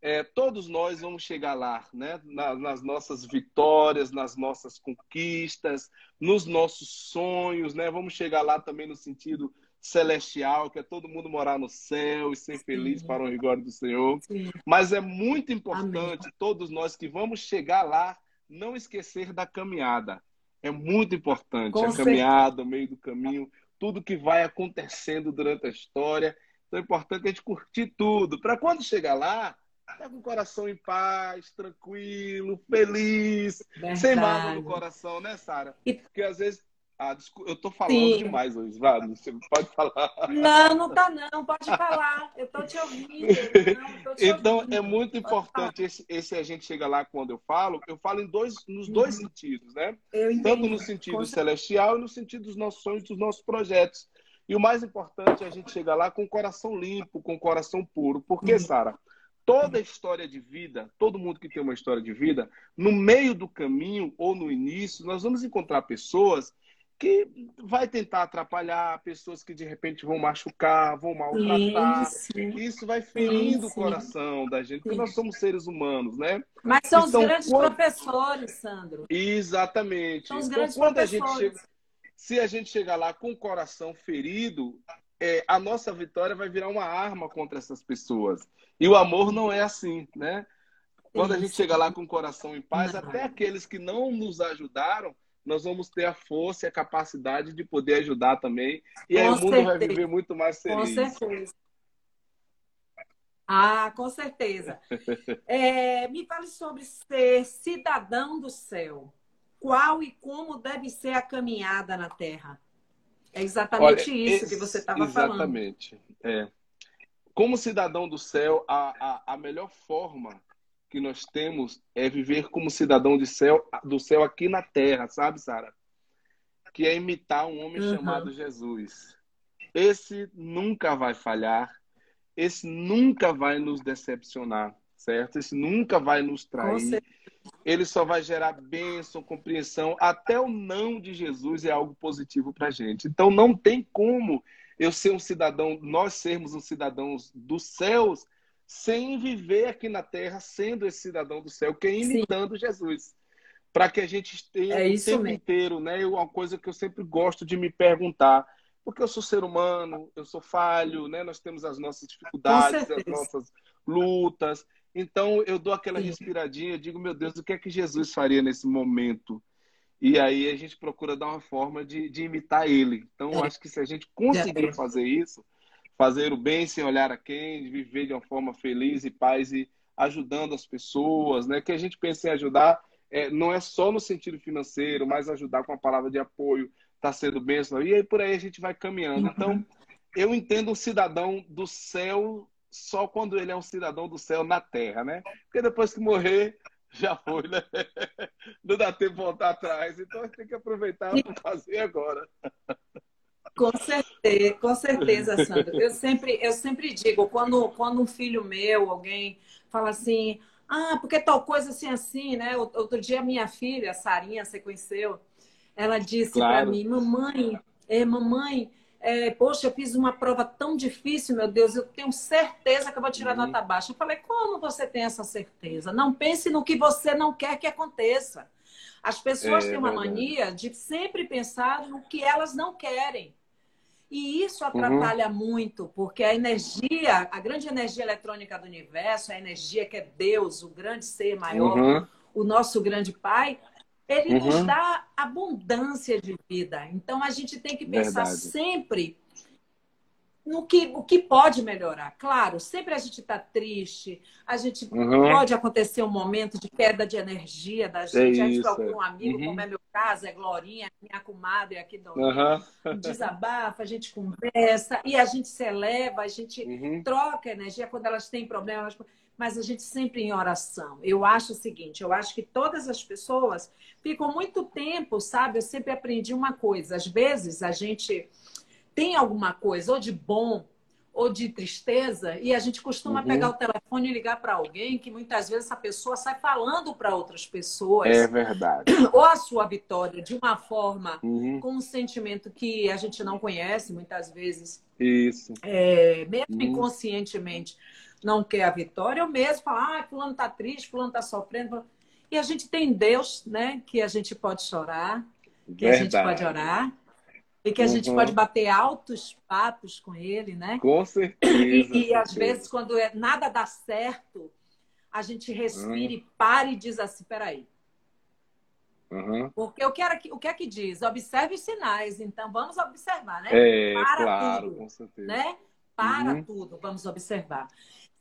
é, todos nós vamos chegar lá, né? nas nossas vitórias, nas nossas conquistas, nos nossos sonhos, né? Vamos chegar lá também no sentido celestial, que é todo mundo morar no céu e ser Sim. feliz para o rigor do Senhor. Sim. Mas é muito importante, Amém. todos nós que vamos chegar lá, não esquecer da caminhada. É muito importante Com a certeza. caminhada, o meio do caminho, tudo que vai acontecendo durante a história. Então é importante a gente curtir tudo. Para quando chegar lá, Tá com o coração em paz, tranquilo, feliz, Verdade. sem mágoa no coração, né, Sara? Porque às vezes. Ah, desculpa, eu tô falando Sim. demais hoje, Vado. Você pode falar. Não, não tá não, pode falar. Eu tô te ouvindo. Não, tô te então, ouvindo. é muito importante esse, esse, a gente chega lá quando eu falo, eu falo em dois, nos dois uhum. sentidos, né? Tanto no sentido celestial e no sentido dos nossos sonhos, dos nossos projetos. E o mais importante é a gente chegar lá com o coração limpo, com o coração puro. Por quê, uhum. Sara? Toda história de vida, todo mundo que tem uma história de vida, no meio do caminho ou no início, nós vamos encontrar pessoas que vai tentar atrapalhar, pessoas que de repente vão machucar, vão maltratar. Isso, Isso vai ferindo Isso. o coração da gente, porque Isso. nós somos seres humanos, né? Mas são então, os grandes quando... professores, Sandro. Exatamente. São os então, grandes quando professores. A gente chega... Se a gente chegar lá com o coração ferido, é, a nossa vitória vai virar uma arma contra essas pessoas. E o amor não é assim, né? Quando a gente chega lá com o coração em paz, não. até aqueles que não nos ajudaram, nós vamos ter a força e a capacidade de poder ajudar também. E com aí o mundo certeza. vai viver muito mais feliz. Com certeza. Ah, com certeza. [LAUGHS] É, me fale sobre ser cidadão do céu. Qual e como deve ser a caminhada na Terra? É exatamente Olha, isso que você estava falando. Exatamente. É. Como cidadão do céu, a, a, a melhor forma que nós temos é viver como cidadão de céu, do céu aqui na terra, sabe, Sara? Que é imitar um homem uhum. chamado Jesus. Esse nunca vai falhar, esse nunca vai nos decepcionar, certo? Esse nunca vai nos trair ele só vai gerar bênção, compreensão. Até o não de Jesus é algo positivo para a gente. Então não tem como eu ser um cidadão, nós sermos um cidadãos dos céus, sem viver aqui na terra sendo esse cidadão do céu, que é imitando Sim. Jesus. Para que a gente tenha é o tempo mesmo. inteiro, né? Uma coisa que eu sempre gosto de me perguntar. Porque eu sou ser humano, eu sou falho, né? Nós temos as nossas dificuldades, as nossas lutas. Então eu dou aquela respiradinha, digo, meu Deus, o que é que Jesus faria nesse momento? E aí a gente procura dar uma forma de, de imitar ele. Então é. acho que se a gente conseguir fazer isso, fazer o bem sem olhar a quem, viver de uma forma feliz e paz e ajudando as pessoas, né? Que a gente pense em ajudar é, não é só no sentido financeiro, mas ajudar com a palavra de apoio, está sendo bênção. E aí por aí a gente vai caminhando. Uhum. Então, eu entendo um cidadão do céu só quando ele é um cidadão do céu na terra, né? Porque depois que morrer, já foi, né? [LAUGHS] Não dá tempo de voltar atrás. Então tem que aproveitar para fazer agora. Com certeza, com certeza, Sandro. Eu sempre, eu sempre digo, quando, quando um filho meu, alguém fala assim, ah, porque tal coisa assim, assim, né? Outro dia minha filha, Sarinha, você conheceu, ela disse claro. para mim, mamãe, é, mamãe, é, poxa, eu fiz uma prova tão difícil, meu Deus, eu tenho certeza que eu vou tirar uhum. nota baixa. Eu falei, como você tem essa certeza? Não pense no que você não quer que aconteça. As pessoas é, têm uma verdade. mania de sempre pensar no que elas não querem. E isso atrapalha uhum. muito, porque a energia, a grande energia eletrônica do universo, a energia que é Deus, o grande ser maior, uhum. o nosso grande Pai, ele uhum. nos dá abundância de vida. Então a gente tem que pensar Verdade. sempre no que, o que pode melhorar. Claro, sempre a gente está triste, a gente uhum. pode acontecer um momento de queda de energia da gente, é a gente algum amigo, uhum. como é meu caso, é Glorinha, minha comadre aqui do uhum. [LAUGHS] desabafa, a gente conversa e a gente se eleva, a gente uhum. troca energia quando elas têm problemas mas a gente sempre em oração. Eu acho o seguinte, eu acho que todas as pessoas ficam muito tempo, sabe? Eu sempre aprendi uma coisa, às vezes a gente tem alguma coisa ou de bom ou de tristeza e a gente costuma uhum. pegar o telefone e ligar para alguém que muitas vezes essa pessoa sai falando para outras pessoas. É verdade. [CLEARS THROAT] Ou a sua vitória de uma forma uhum. com um sentimento que a gente não conhece muitas vezes. Isso. É, mesmo uhum. inconscientemente não quer a vitória, ou mesmo falar, ah, fulano está triste, fulano está sofrendo. E a gente tem Deus, né? Que a gente pode chorar, que Verdade. a gente pode orar. E que a uhum. gente pode bater altos papos com ele, né? Com certeza. E, e às vezes, quando é, nada dá certo, a gente respira uhum. e para e diz assim: peraí. Uhum. Porque o que, era, o que é que diz? Observe os sinais. Então, vamos observar, né? É, para claro, tudo, com certeza. Né? Para uhum. tudo, vamos observar.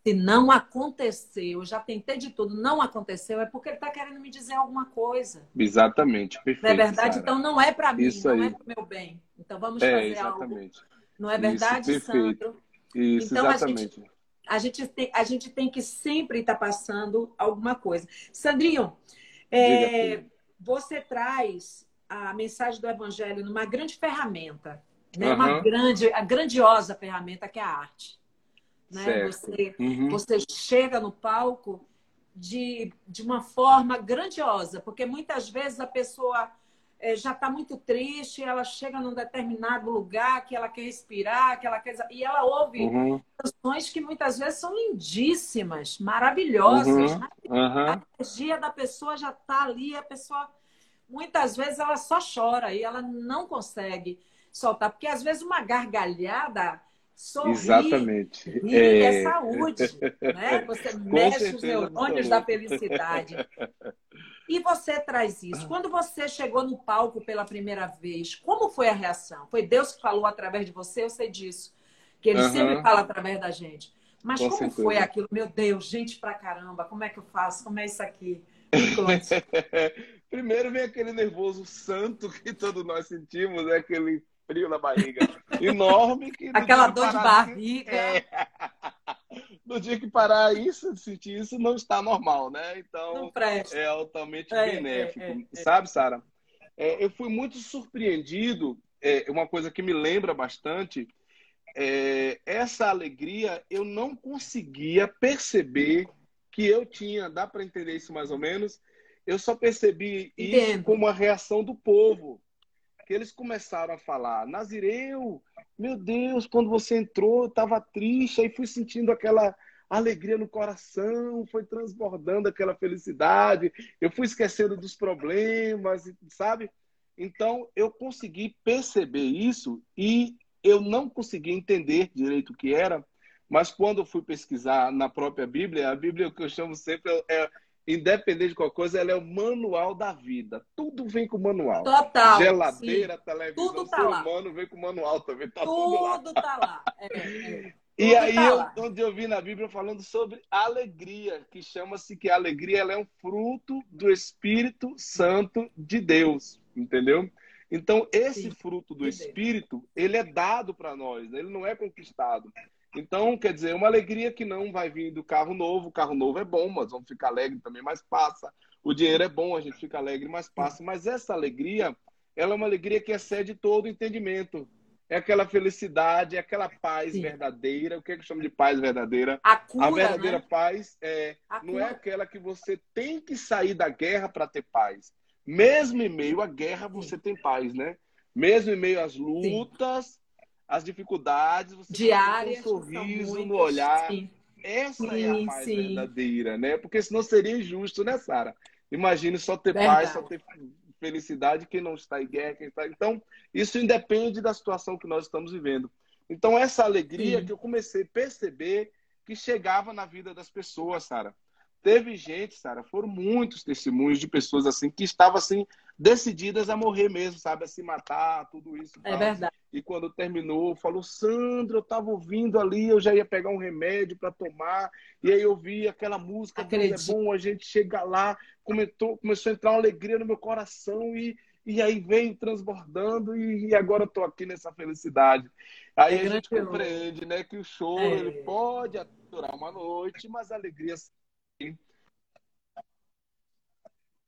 Se não aconteceu, já tentei de tudo, não aconteceu, é porque ele está querendo me dizer alguma coisa. Exatamente, perfeito. Não é verdade? Então não é para mim, Isso não é aí. é para o meu bem. Então vamos é, fazer exatamente. algo. Não é verdade, Isso, Sandro? Isso, então, exatamente. A gente, a gente, tem, a gente tem que sempre estar tá passando alguma coisa. Sandrinho, é, você traz a mensagem do Evangelho numa grande ferramenta, né? Uhum. uma grande, a grandiosa ferramenta que é a arte. Né? Você, uhum. você chega no palco de, de uma forma grandiosa, porque muitas vezes a pessoa é, já está muito triste, ela chega num determinado lugar que ela quer respirar, que ela quer e ela ouve uhum. canções que muitas vezes são lindíssimas, maravilhosas. Uhum. Né? A energia da pessoa já está ali, a pessoa muitas vezes ela só chora e ela não consegue soltar, porque às vezes uma gargalhada Sorrir, Exatamente. Rir é... é saúde, né? Você [LAUGHS] mexe os neurônios da felicidade. [LAUGHS] E você traz isso. Quando você chegou no palco pela primeira vez, como foi a reação? Foi Deus que falou através de você? Eu sei disso. Que ele uhum. sempre fala através da gente. Mas Com como certeza. foi aquilo? Meu Deus, gente pra caramba, como é que eu faço? Como é isso aqui? [LAUGHS] Primeiro vem aquele nervoso santo que todos nós sentimos, né? aquele frio na barriga enorme. Que Aquela dor de barriga. É... [LAUGHS] No dia que parar isso, sentir isso, não está normal, né? Então, é altamente é, benéfico. É, é, é. Sabe, Sara? É, eu fui muito surpreendido. uma coisa que me lembra bastante essa alegria eu não conseguia perceber que eu tinha. Dá para entender isso mais ou menos? Eu só percebi Entendo. isso como a reação do povo que eles começaram a falar, Nazireu, meu Deus, quando você entrou, eu estava triste, aí fui sentindo aquela alegria no coração, foi transbordando aquela felicidade, eu fui esquecendo dos problemas, sabe? Então, eu consegui perceber isso e eu não consegui entender direito o que era, mas quando eu fui pesquisar na própria Bíblia, a Bíblia que eu chamo sempre é independente de qualquer coisa, ela é o manual da vida. Tudo vem com manual. Total. Geladeira, sim. televisão, tudo tá ser lá. humano vem com manual também. Tá tudo, tudo lá. tá lá. É, é. [LAUGHS] E aí, tá eu, onde eu vi na Bíblia falando sobre alegria, que chama-se que a alegria ela é um fruto do Espírito Santo de Deus, entendeu? Então, esse Sim. fruto do Espírito, ele é dado para nós, né? ele não é conquistado. Então, quer dizer, uma alegria que não vai vir do carro novo. O carro novo é bom, mas vamos ficar alegre também, mas passa. O dinheiro é bom, a gente fica alegre, mas passa. Mas essa alegria, ela é uma alegria que excede todo entendimento. É aquela felicidade, é aquela paz Sim. verdadeira. O que é que chama de paz verdadeira? A, cura, a verdadeira né? paz é, não é aquela que você tem que sair da guerra para ter paz. Mesmo em meio à guerra, você Sim. tem paz, né? Mesmo em meio às lutas, Sim. Às dificuldades, você Diárias, tem um sorriso no olhar. Sim. Essa sim, é a paz sim. verdadeira, né? Porque senão seria injusto, né, Sara? Imagine só ter Verdade. paz, só ter felicidade quem não está em guerra, quem está. Então, isso independe da situação que nós estamos vivendo. Então, essa alegria que eu comecei a perceber que chegava na vida das pessoas, Sara. Teve gente, Sara, foram muitos testemunhos de pessoas assim que estavam assim decididas a morrer mesmo, sabe, a se matar, tudo isso. É tal. verdade. E quando terminou, falou: "Sandra, eu estava ouvindo ali, eu já ia pegar um remédio para tomar, e aí eu vi aquela música, é bom, a gente chega lá, começou, começou a entrar uma alegria no meu coração e e aí vem transbordando e, agora eu tô aqui nessa felicidade. Aí é a gente compreende, né, que o show é. ele pode durar uma noite, mas a alegria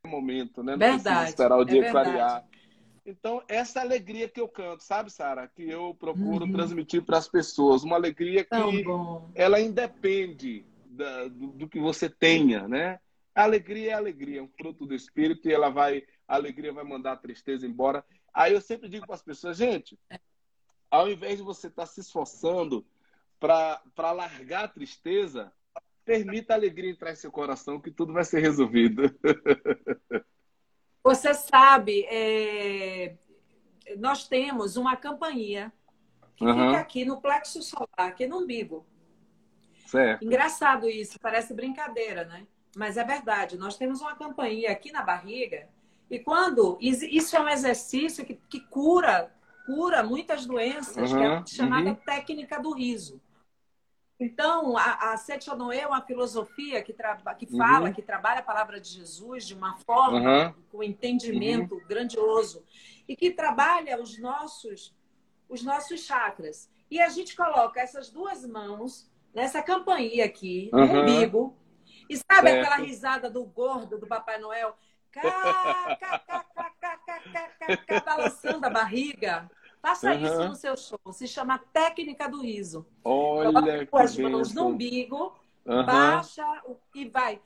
momento, né? Não verdade, esperar o é dia é clarear. Então, essa alegria que eu canto, sabe, Sara? Que eu procuro uhum. transmitir para as pessoas. Uma alegria que ela independe da, do, do, que você tenha, né? A alegria é alegria, é um fruto do Espírito e ela vai, a alegria vai mandar a tristeza embora. Aí eu sempre digo para as pessoas, gente, ao invés de você estar tá se esforçando para largar a tristeza, Permita a alegria entrar em seu coração, que tudo vai ser resolvido. [LAUGHS] Você sabe, é... nós temos uma campainha que uhum. fica aqui no plexo solar, aqui no umbigo. Certo. Engraçado isso, parece brincadeira, né? Mas é verdade. Nós temos uma campainha aqui na barriga e quando isso é um exercício que, que cura cura muitas doenças, uhum. que é chamada uhum. técnica do riso. Então, a, a Setionoe é uma filosofia que, traba, que fala, uhum. que trabalha a palavra de Jesus de uma forma, uhum. com entendimento uhum. grandioso, e que trabalha os nossos, os nossos chakras. E a gente coloca essas duas mãos nessa campainha aqui, no umbigo, e sabe certo. aquela risada do gordo do Papai Noel? Cá, cá, cá, balançando a barriga. Faça uhum. isso no seu show. Se chama técnica do riso. Olha Coloca as mãos no umbigo, uhum. baixa e vai.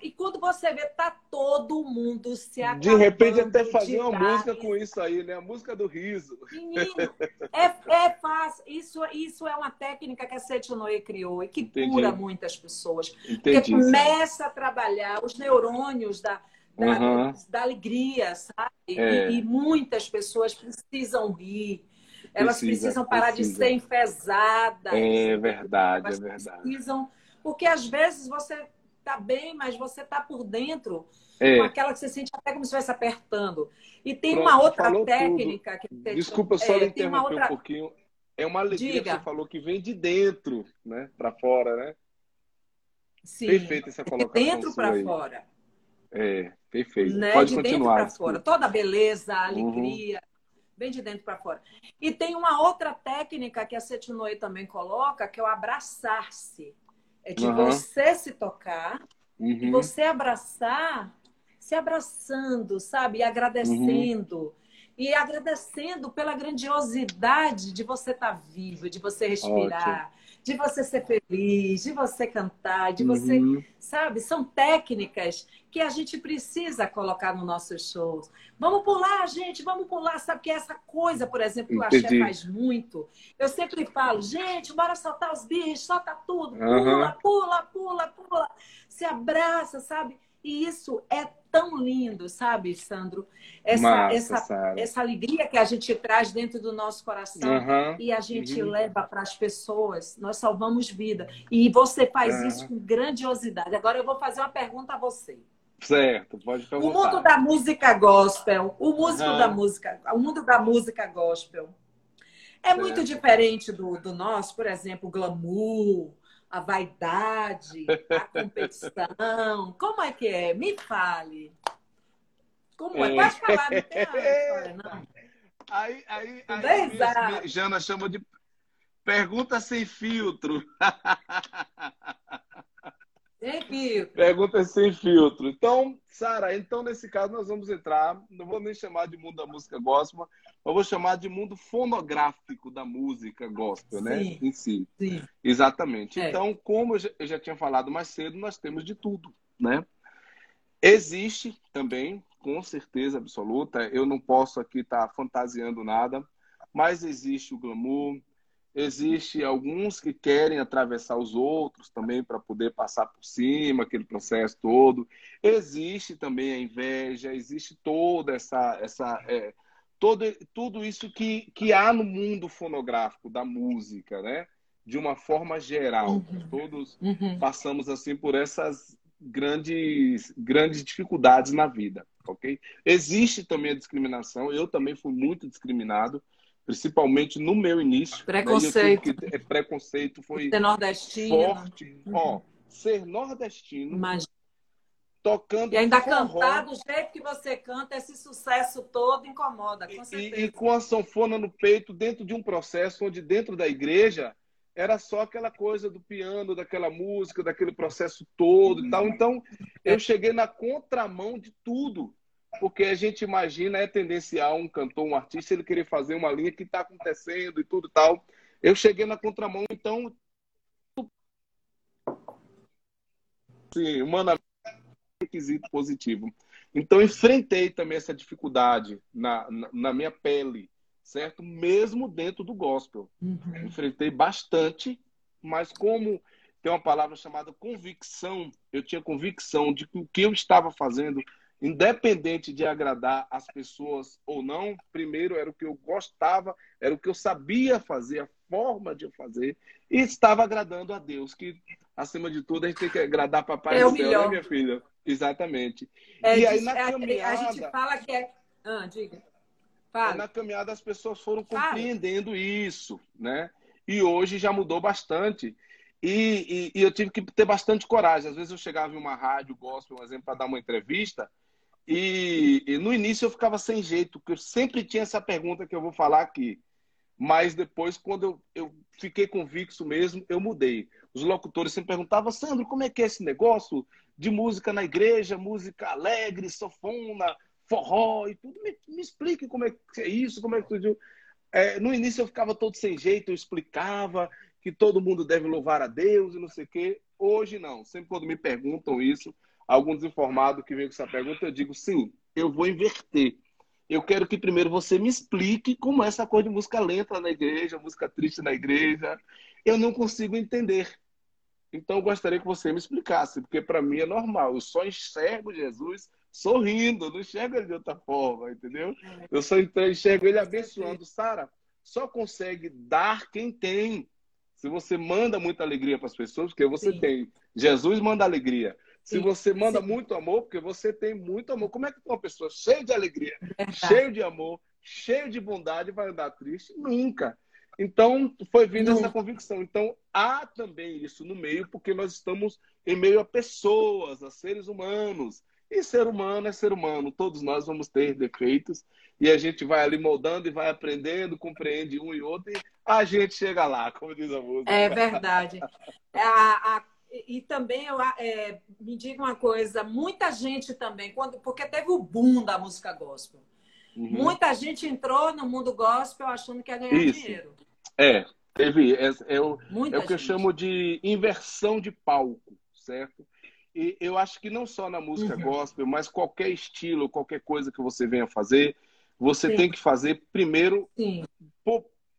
E quando você vê, tá todo mundo se acabando. De repente, até fazer uma música com isso aí, né? A música do riso. Menino, é, é fácil. Isso, isso é uma técnica que a Setinoe criou e que Entendi. cura muitas pessoas. Entendi, porque começa a trabalhar os neurônios da, da, uhum. da alegria, sabe? É. E, e, muitas pessoas precisam rir. Elas precisa, precisam parar precisa. de ser enfesadas. É verdade, é verdade. Precisam, porque às vezes você tá bem, mas você tá por dentro é. com aquela que você sente até como se estivesse apertando. E tem Pronto, uma outra técnica que Desculpa só é, interromper outra... um pouquinho. É uma alegria Diga. que você falou que vem de dentro, né, para fora, né? Sim. Perfeito essa colocação. De dentro para fora. É, perfeito. Né? Pode de continuar. dentro para fora. Toda a beleza, a uhum. alegria, uhum. vem de dentro para fora. E tem uma outra técnica que a Setinoe também coloca, que é o abraçar-se. É de uhum. você se tocar uhum. e você abraçar, se abraçando, sabe? E agradecendo. Uhum. E agradecendo pela grandiosidade de você estar tá vivo, de você respirar. Ótimo de você ser feliz, de você cantar, de você, uhum. sabe? São técnicas que a gente precisa colocar no nossos shows. Vamos pular, gente, vamos pular. Sabe que essa coisa, por exemplo, que o Axé faz muito. Eu sempre falo, gente, bora soltar os bichos, solta tudo, pula, uhum. pula, pula, pula. Se abraça, sabe? E isso é tão lindo, sabe, Sandro? Essa, Massa, essa, essa alegria que a gente traz dentro do nosso coração uhum, e a gente uhum. leva para as pessoas, nós salvamos vida. E você faz uhum. isso com grandiosidade. Agora eu vou fazer uma pergunta a você. Certo, pode perguntar. O mundo da música gospel, o músico da música, o mundo da música gospel é certo. muito diferente do, do nosso, por exemplo, glamour, a vaidade, a competição. Como é que é? Me fale. Como é? Pode falar, não tem história, não. Aí, aí, aí, aí Jana chama de pergunta sem filtro. [LAUGHS] Sem filtro. Pergunta sem filtro. Então, Sara, então nesse caso nós vamos entrar, não vou nem chamar de mundo da música gospel, mas vou chamar de mundo fonográfico da música gospel, né? Sim. Em si. Sim. Exatamente. É. Então, como eu já tinha falado mais cedo, nós temos de tudo, né? Existe também, com certeza absoluta, eu não posso aqui estar tá fantasiando nada, mas existe o glamour, Existe alguns que querem atravessar os outros também para poder passar por cima, aquele processo todo. Existe também a inveja, existe toda essa. essa é, todo, tudo isso que, que há no mundo fonográfico da música, né? De uma forma geral. Uhum. Todos uhum. passamos assim por essas grandes, grandes dificuldades na vida, ok? Existe também a discriminação, eu também fui muito discriminado principalmente no meu início. Preconceito. Né, que, é, preconceito foi ser nordestino. forte. Uhum. Ó, ser nordestino. Imagina. Tocando e ainda forró, cantar do jeito que você canta, esse sucesso todo incomoda, com certeza. E, e com a sanfona no peito, dentro de um processo onde dentro da igreja era só aquela coisa do piano, daquela música, daquele processo todo e tal. Então, eu cheguei na contramão de tudo porque a gente imagina é tendencial um cantor, um artista, ele querer fazer uma linha que está acontecendo e tudo e tal. Eu cheguei na contramão, então. Sim, humanamente, requisito positivo. Então, enfrentei também essa dificuldade na, na, na minha pele, certo? Mesmo dentro do gospel. Uhum. Enfrentei bastante, mas como tem uma palavra chamada convicção, eu tinha convicção de que o que eu estava fazendo independente de agradar as pessoas ou não, primeiro era o que eu gostava, era o que eu sabia fazer, a forma de fazer, e estava agradando a Deus, que acima de tudo a gente tem que agradar papai é do céu, né, minha filha? Exatamente. É, e aí na é, caminhada... A gente fala que é... Ah, diga. Fala. Na caminhada as pessoas foram compreendendo isso, né? E hoje já mudou bastante. E, e, e, eu tive que ter bastante coragem. Às vezes eu chegava em uma rádio gospel, por exemplo, para dar uma entrevista, e, e, no início eu ficava sem jeito, porque eu sempre tinha essa pergunta que eu vou falar aqui. Mas depois, quando eu, eu fiquei convicto mesmo, eu mudei. Os locutores sempre perguntavam, Sandro, como é que é esse negócio de música na igreja, música alegre, sofona, forró e tudo? Me, me explique como é que é isso, como é que tudo. É, no início eu ficava todo sem jeito, eu explicava que todo mundo deve louvar a Deus e não sei o quê. Hoje não. Sempre quando me perguntam isso, algum desinformado que vem com essa pergunta, eu digo sim, eu vou inverter. Eu quero que primeiro você me explique como é essa coisa de música lenta na igreja, música triste na igreja. Eu não consigo entender. Então eu gostaria que você me explicasse, porque para mim é normal. Eu só enxergo Jesus sorrindo, eu não enxergo ele de outra forma, entendeu? Eu só enxergo ele abençoando. Sara, só consegue dar quem tem. Se você manda muita alegria para as pessoas, porque você Sim. tem. Jesus manda alegria. Se você manda sim. muito amor, porque você tem muito amor. Como é que uma pessoa cheia de alegria, Verdade. cheio de amor, cheio de bondade vai andar triste? Nunca. Então, foi vindo essa convicção. Então, há também isso no meio, porque nós estamos em meio a pessoas, a seres humanos. E ser humano é ser humano. Todos nós vamos ter defeitos. E a gente vai ali moldando e vai aprendendo, compreende um e outro. E a gente chega lá, como diz a música. É verdade. [LAUGHS] A, a e, também eu é, me diga uma coisa, muita gente também, quando, porque teve o boom da música gospel. Uhum. Muita gente entrou no mundo gospel achando que ia ganhar Isso. dinheiro. É, teve. É, é, o, é o que eu chamo de inversão de palco, certo? E eu acho que não só na música uhum. gospel, mas qualquer estilo, qualquer coisa que você venha fazer, você Sim. tem que fazer primeiro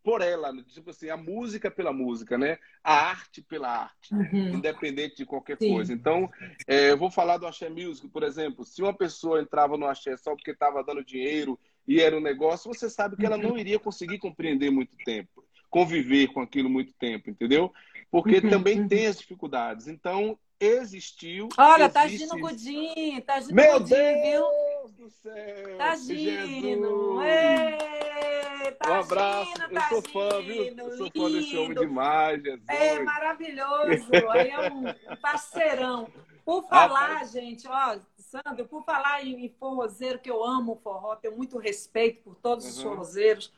por, ela, né? tipo assim, a música pela música, né? A arte pela arte, uhum. independente de qualquer Sim. coisa. Então, é, eu vou falar do Axé Music, por exemplo. Se uma pessoa entrava no Axé só porque estava dando dinheiro e era um negócio, você sabe que ela não iria conseguir compreender muito tempo, conviver com aquilo muito tempo, entendeu? Porque uhum. também uhum. tem as dificuldades. Então, existiu. Olha, tá existe... tá agindo Gudim, tá agindo Meu Gudim, Deus viu? do céu! Tá agindo! Ei, tá um abraço. Indo, eu tá sou fã, viu? Eu sou fã desse homem demais, Jesus. É maravilhoso. Aí é um parceirão. Por falar, Rapaz. gente, ó, Sandro, por falar em, forrozeiro, que eu amo o forró, tenho muito respeito por todos os Uhum. forrozeiros.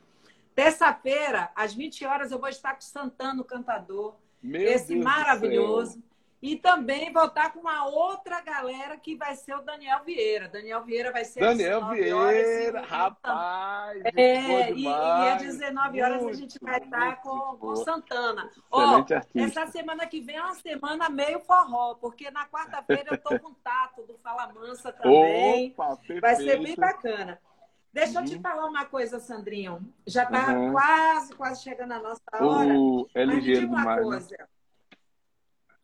Terça-feira, às 20 horas, eu vou estar com o Santana, o cantador, Meu esse Deus maravilhoso. E também vou estar com uma outra galera que vai ser o Daniel Vieira. Daniel Vieira vai ser Daniel às 19 horas, Vieira, o- rapaz. É, e, e às demais. 19 horas a Muito, gente vai estar muito com, com boa. Santana. Ó, essa semana que vem é uma semana meio forró, porque na quarta-feira eu tô com o [LAUGHS] Tato do Fala Mansa também. Opa. Vai ser bem bacana. Deixa eu te Uhum. falar uma coisa, Sandrinho. Já tá Uhum. quase, quase chegando a nossa hora. O é ligeiro diga uma demais. né?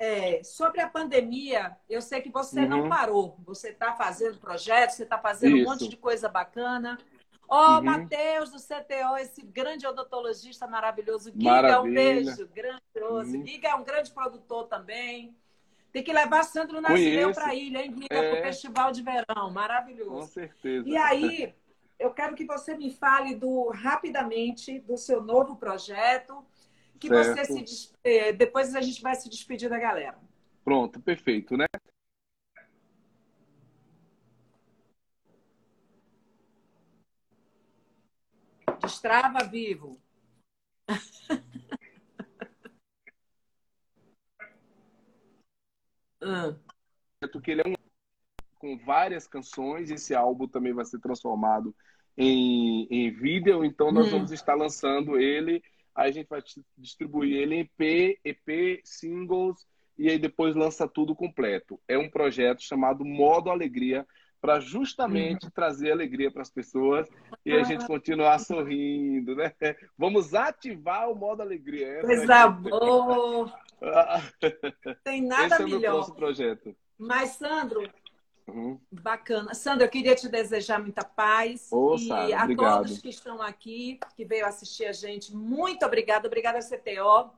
É, sobre a pandemia, eu sei que você não Uhum. parou. Você está fazendo projetos, você está fazendo um Isso. monte de coisa bacana. Ó, Uhum. Matheus do CTO, esse grande odontologista maravilhoso. Giga, um Maravilha. beijo, grandioso. Uhum. Giga é um grande produtor também. Tem que levar Sandro Nascimento para a ilha, hein, Giga, É. para o Festival de Verão. Com Maravilhoso. certeza. E aí, eu quero que você me fale do rapidamente do seu novo projeto, que você Certo. se des- eh, depois a gente vai se despedir da galera. Pronto, perfeito, né? Destrava vivo. [LAUGHS] Ah, Porque ele é um com várias canções. Esse álbum também vai ser transformado em, em vídeo, então nós Hum. vamos estar lançando ele. Aí a gente vai distribuir ele em EP, EP, singles e aí depois lança tudo completo. É um projeto chamado Modo Alegria para justamente Uhum. trazer alegria para as pessoas e a gente continuar sorrindo, né? Vamos ativar o modo alegria. Coisa é- boa. [LAUGHS] Tem nada Esse é o meu melhor. próximo projeto. Mas, Sandro, Uhum. bacana. Sandro, eu queria te desejar muita paz. Ô, e Sara, a obrigado. todos que estão aqui, que veio assistir a gente, muito obrigada. Obrigada ao CTO,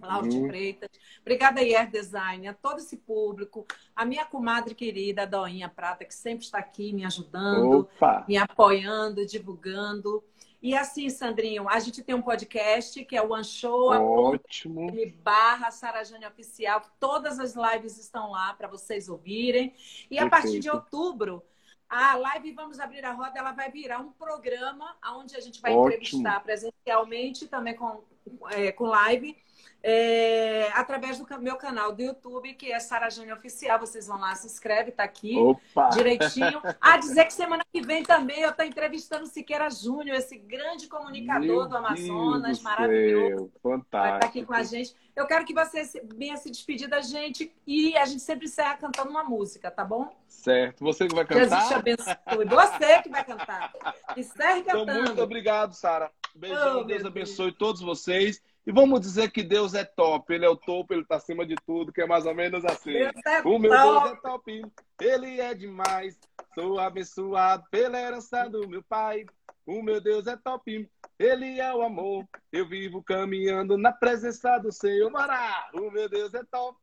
Laute Uhum. Freitas. Obrigada a IR Design, a todo esse público. A minha comadre querida, a Doinha Prata, que sempre está aqui me ajudando, Opa! me apoiando, divulgando. E assim, Sandrinho, a gente tem um podcast que é o One Show, Ótimo. Barra Sarajane Oficial. Todas as lives estão lá para vocês ouvirem. E a Perfeito. partir de outubro, a live Vamos Abrir a Roda, ela vai virar um programa onde a gente vai Ótimo. entrevistar presencialmente, também com, é, com live, é, através do meu canal do YouTube, que é Sarajane Oficial. Vocês vão lá, se inscreve, tá aqui Opa! direitinho. [LAUGHS] A dizer que semana que vem também eu estou entrevistando Siqueira Júnior, esse grande comunicador Meu do Amazonas, Deus do maravilhoso. céu, Vai estar Fantástico. aqui com a gente. Eu quero que você venha se despedir da gente e a gente sempre encerra cantando uma música, tá bom? Certo. Você que vai Jesus te cantar? abençoe. Você que vai cantar. [LAUGHS] Encerre Então, muito cantando. obrigado, Sara. Beijão, Oh, Deus abençoe todos vocês. E vamos dizer que Deus é top. Ele é o topo, ele tá acima de tudo, que é mais ou menos assim. É O meu top. Deus é top, ele é demais. Sou abençoado pela herança do meu pai. O meu Deus é top, ele é o amor. Eu vivo caminhando na presença do Senhor. Mará! O meu Deus é top,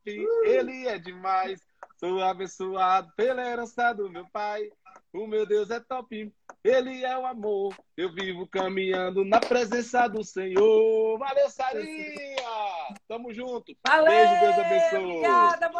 ele é demais. Sou abençoado pela herança do meu pai. O meu Deus é top, ele é o amor. Eu vivo caminhando na presença do Senhor. Valeu, Sarinha! Tamo junto. Valeu, Beijo, Deus abençoe. Obrigada.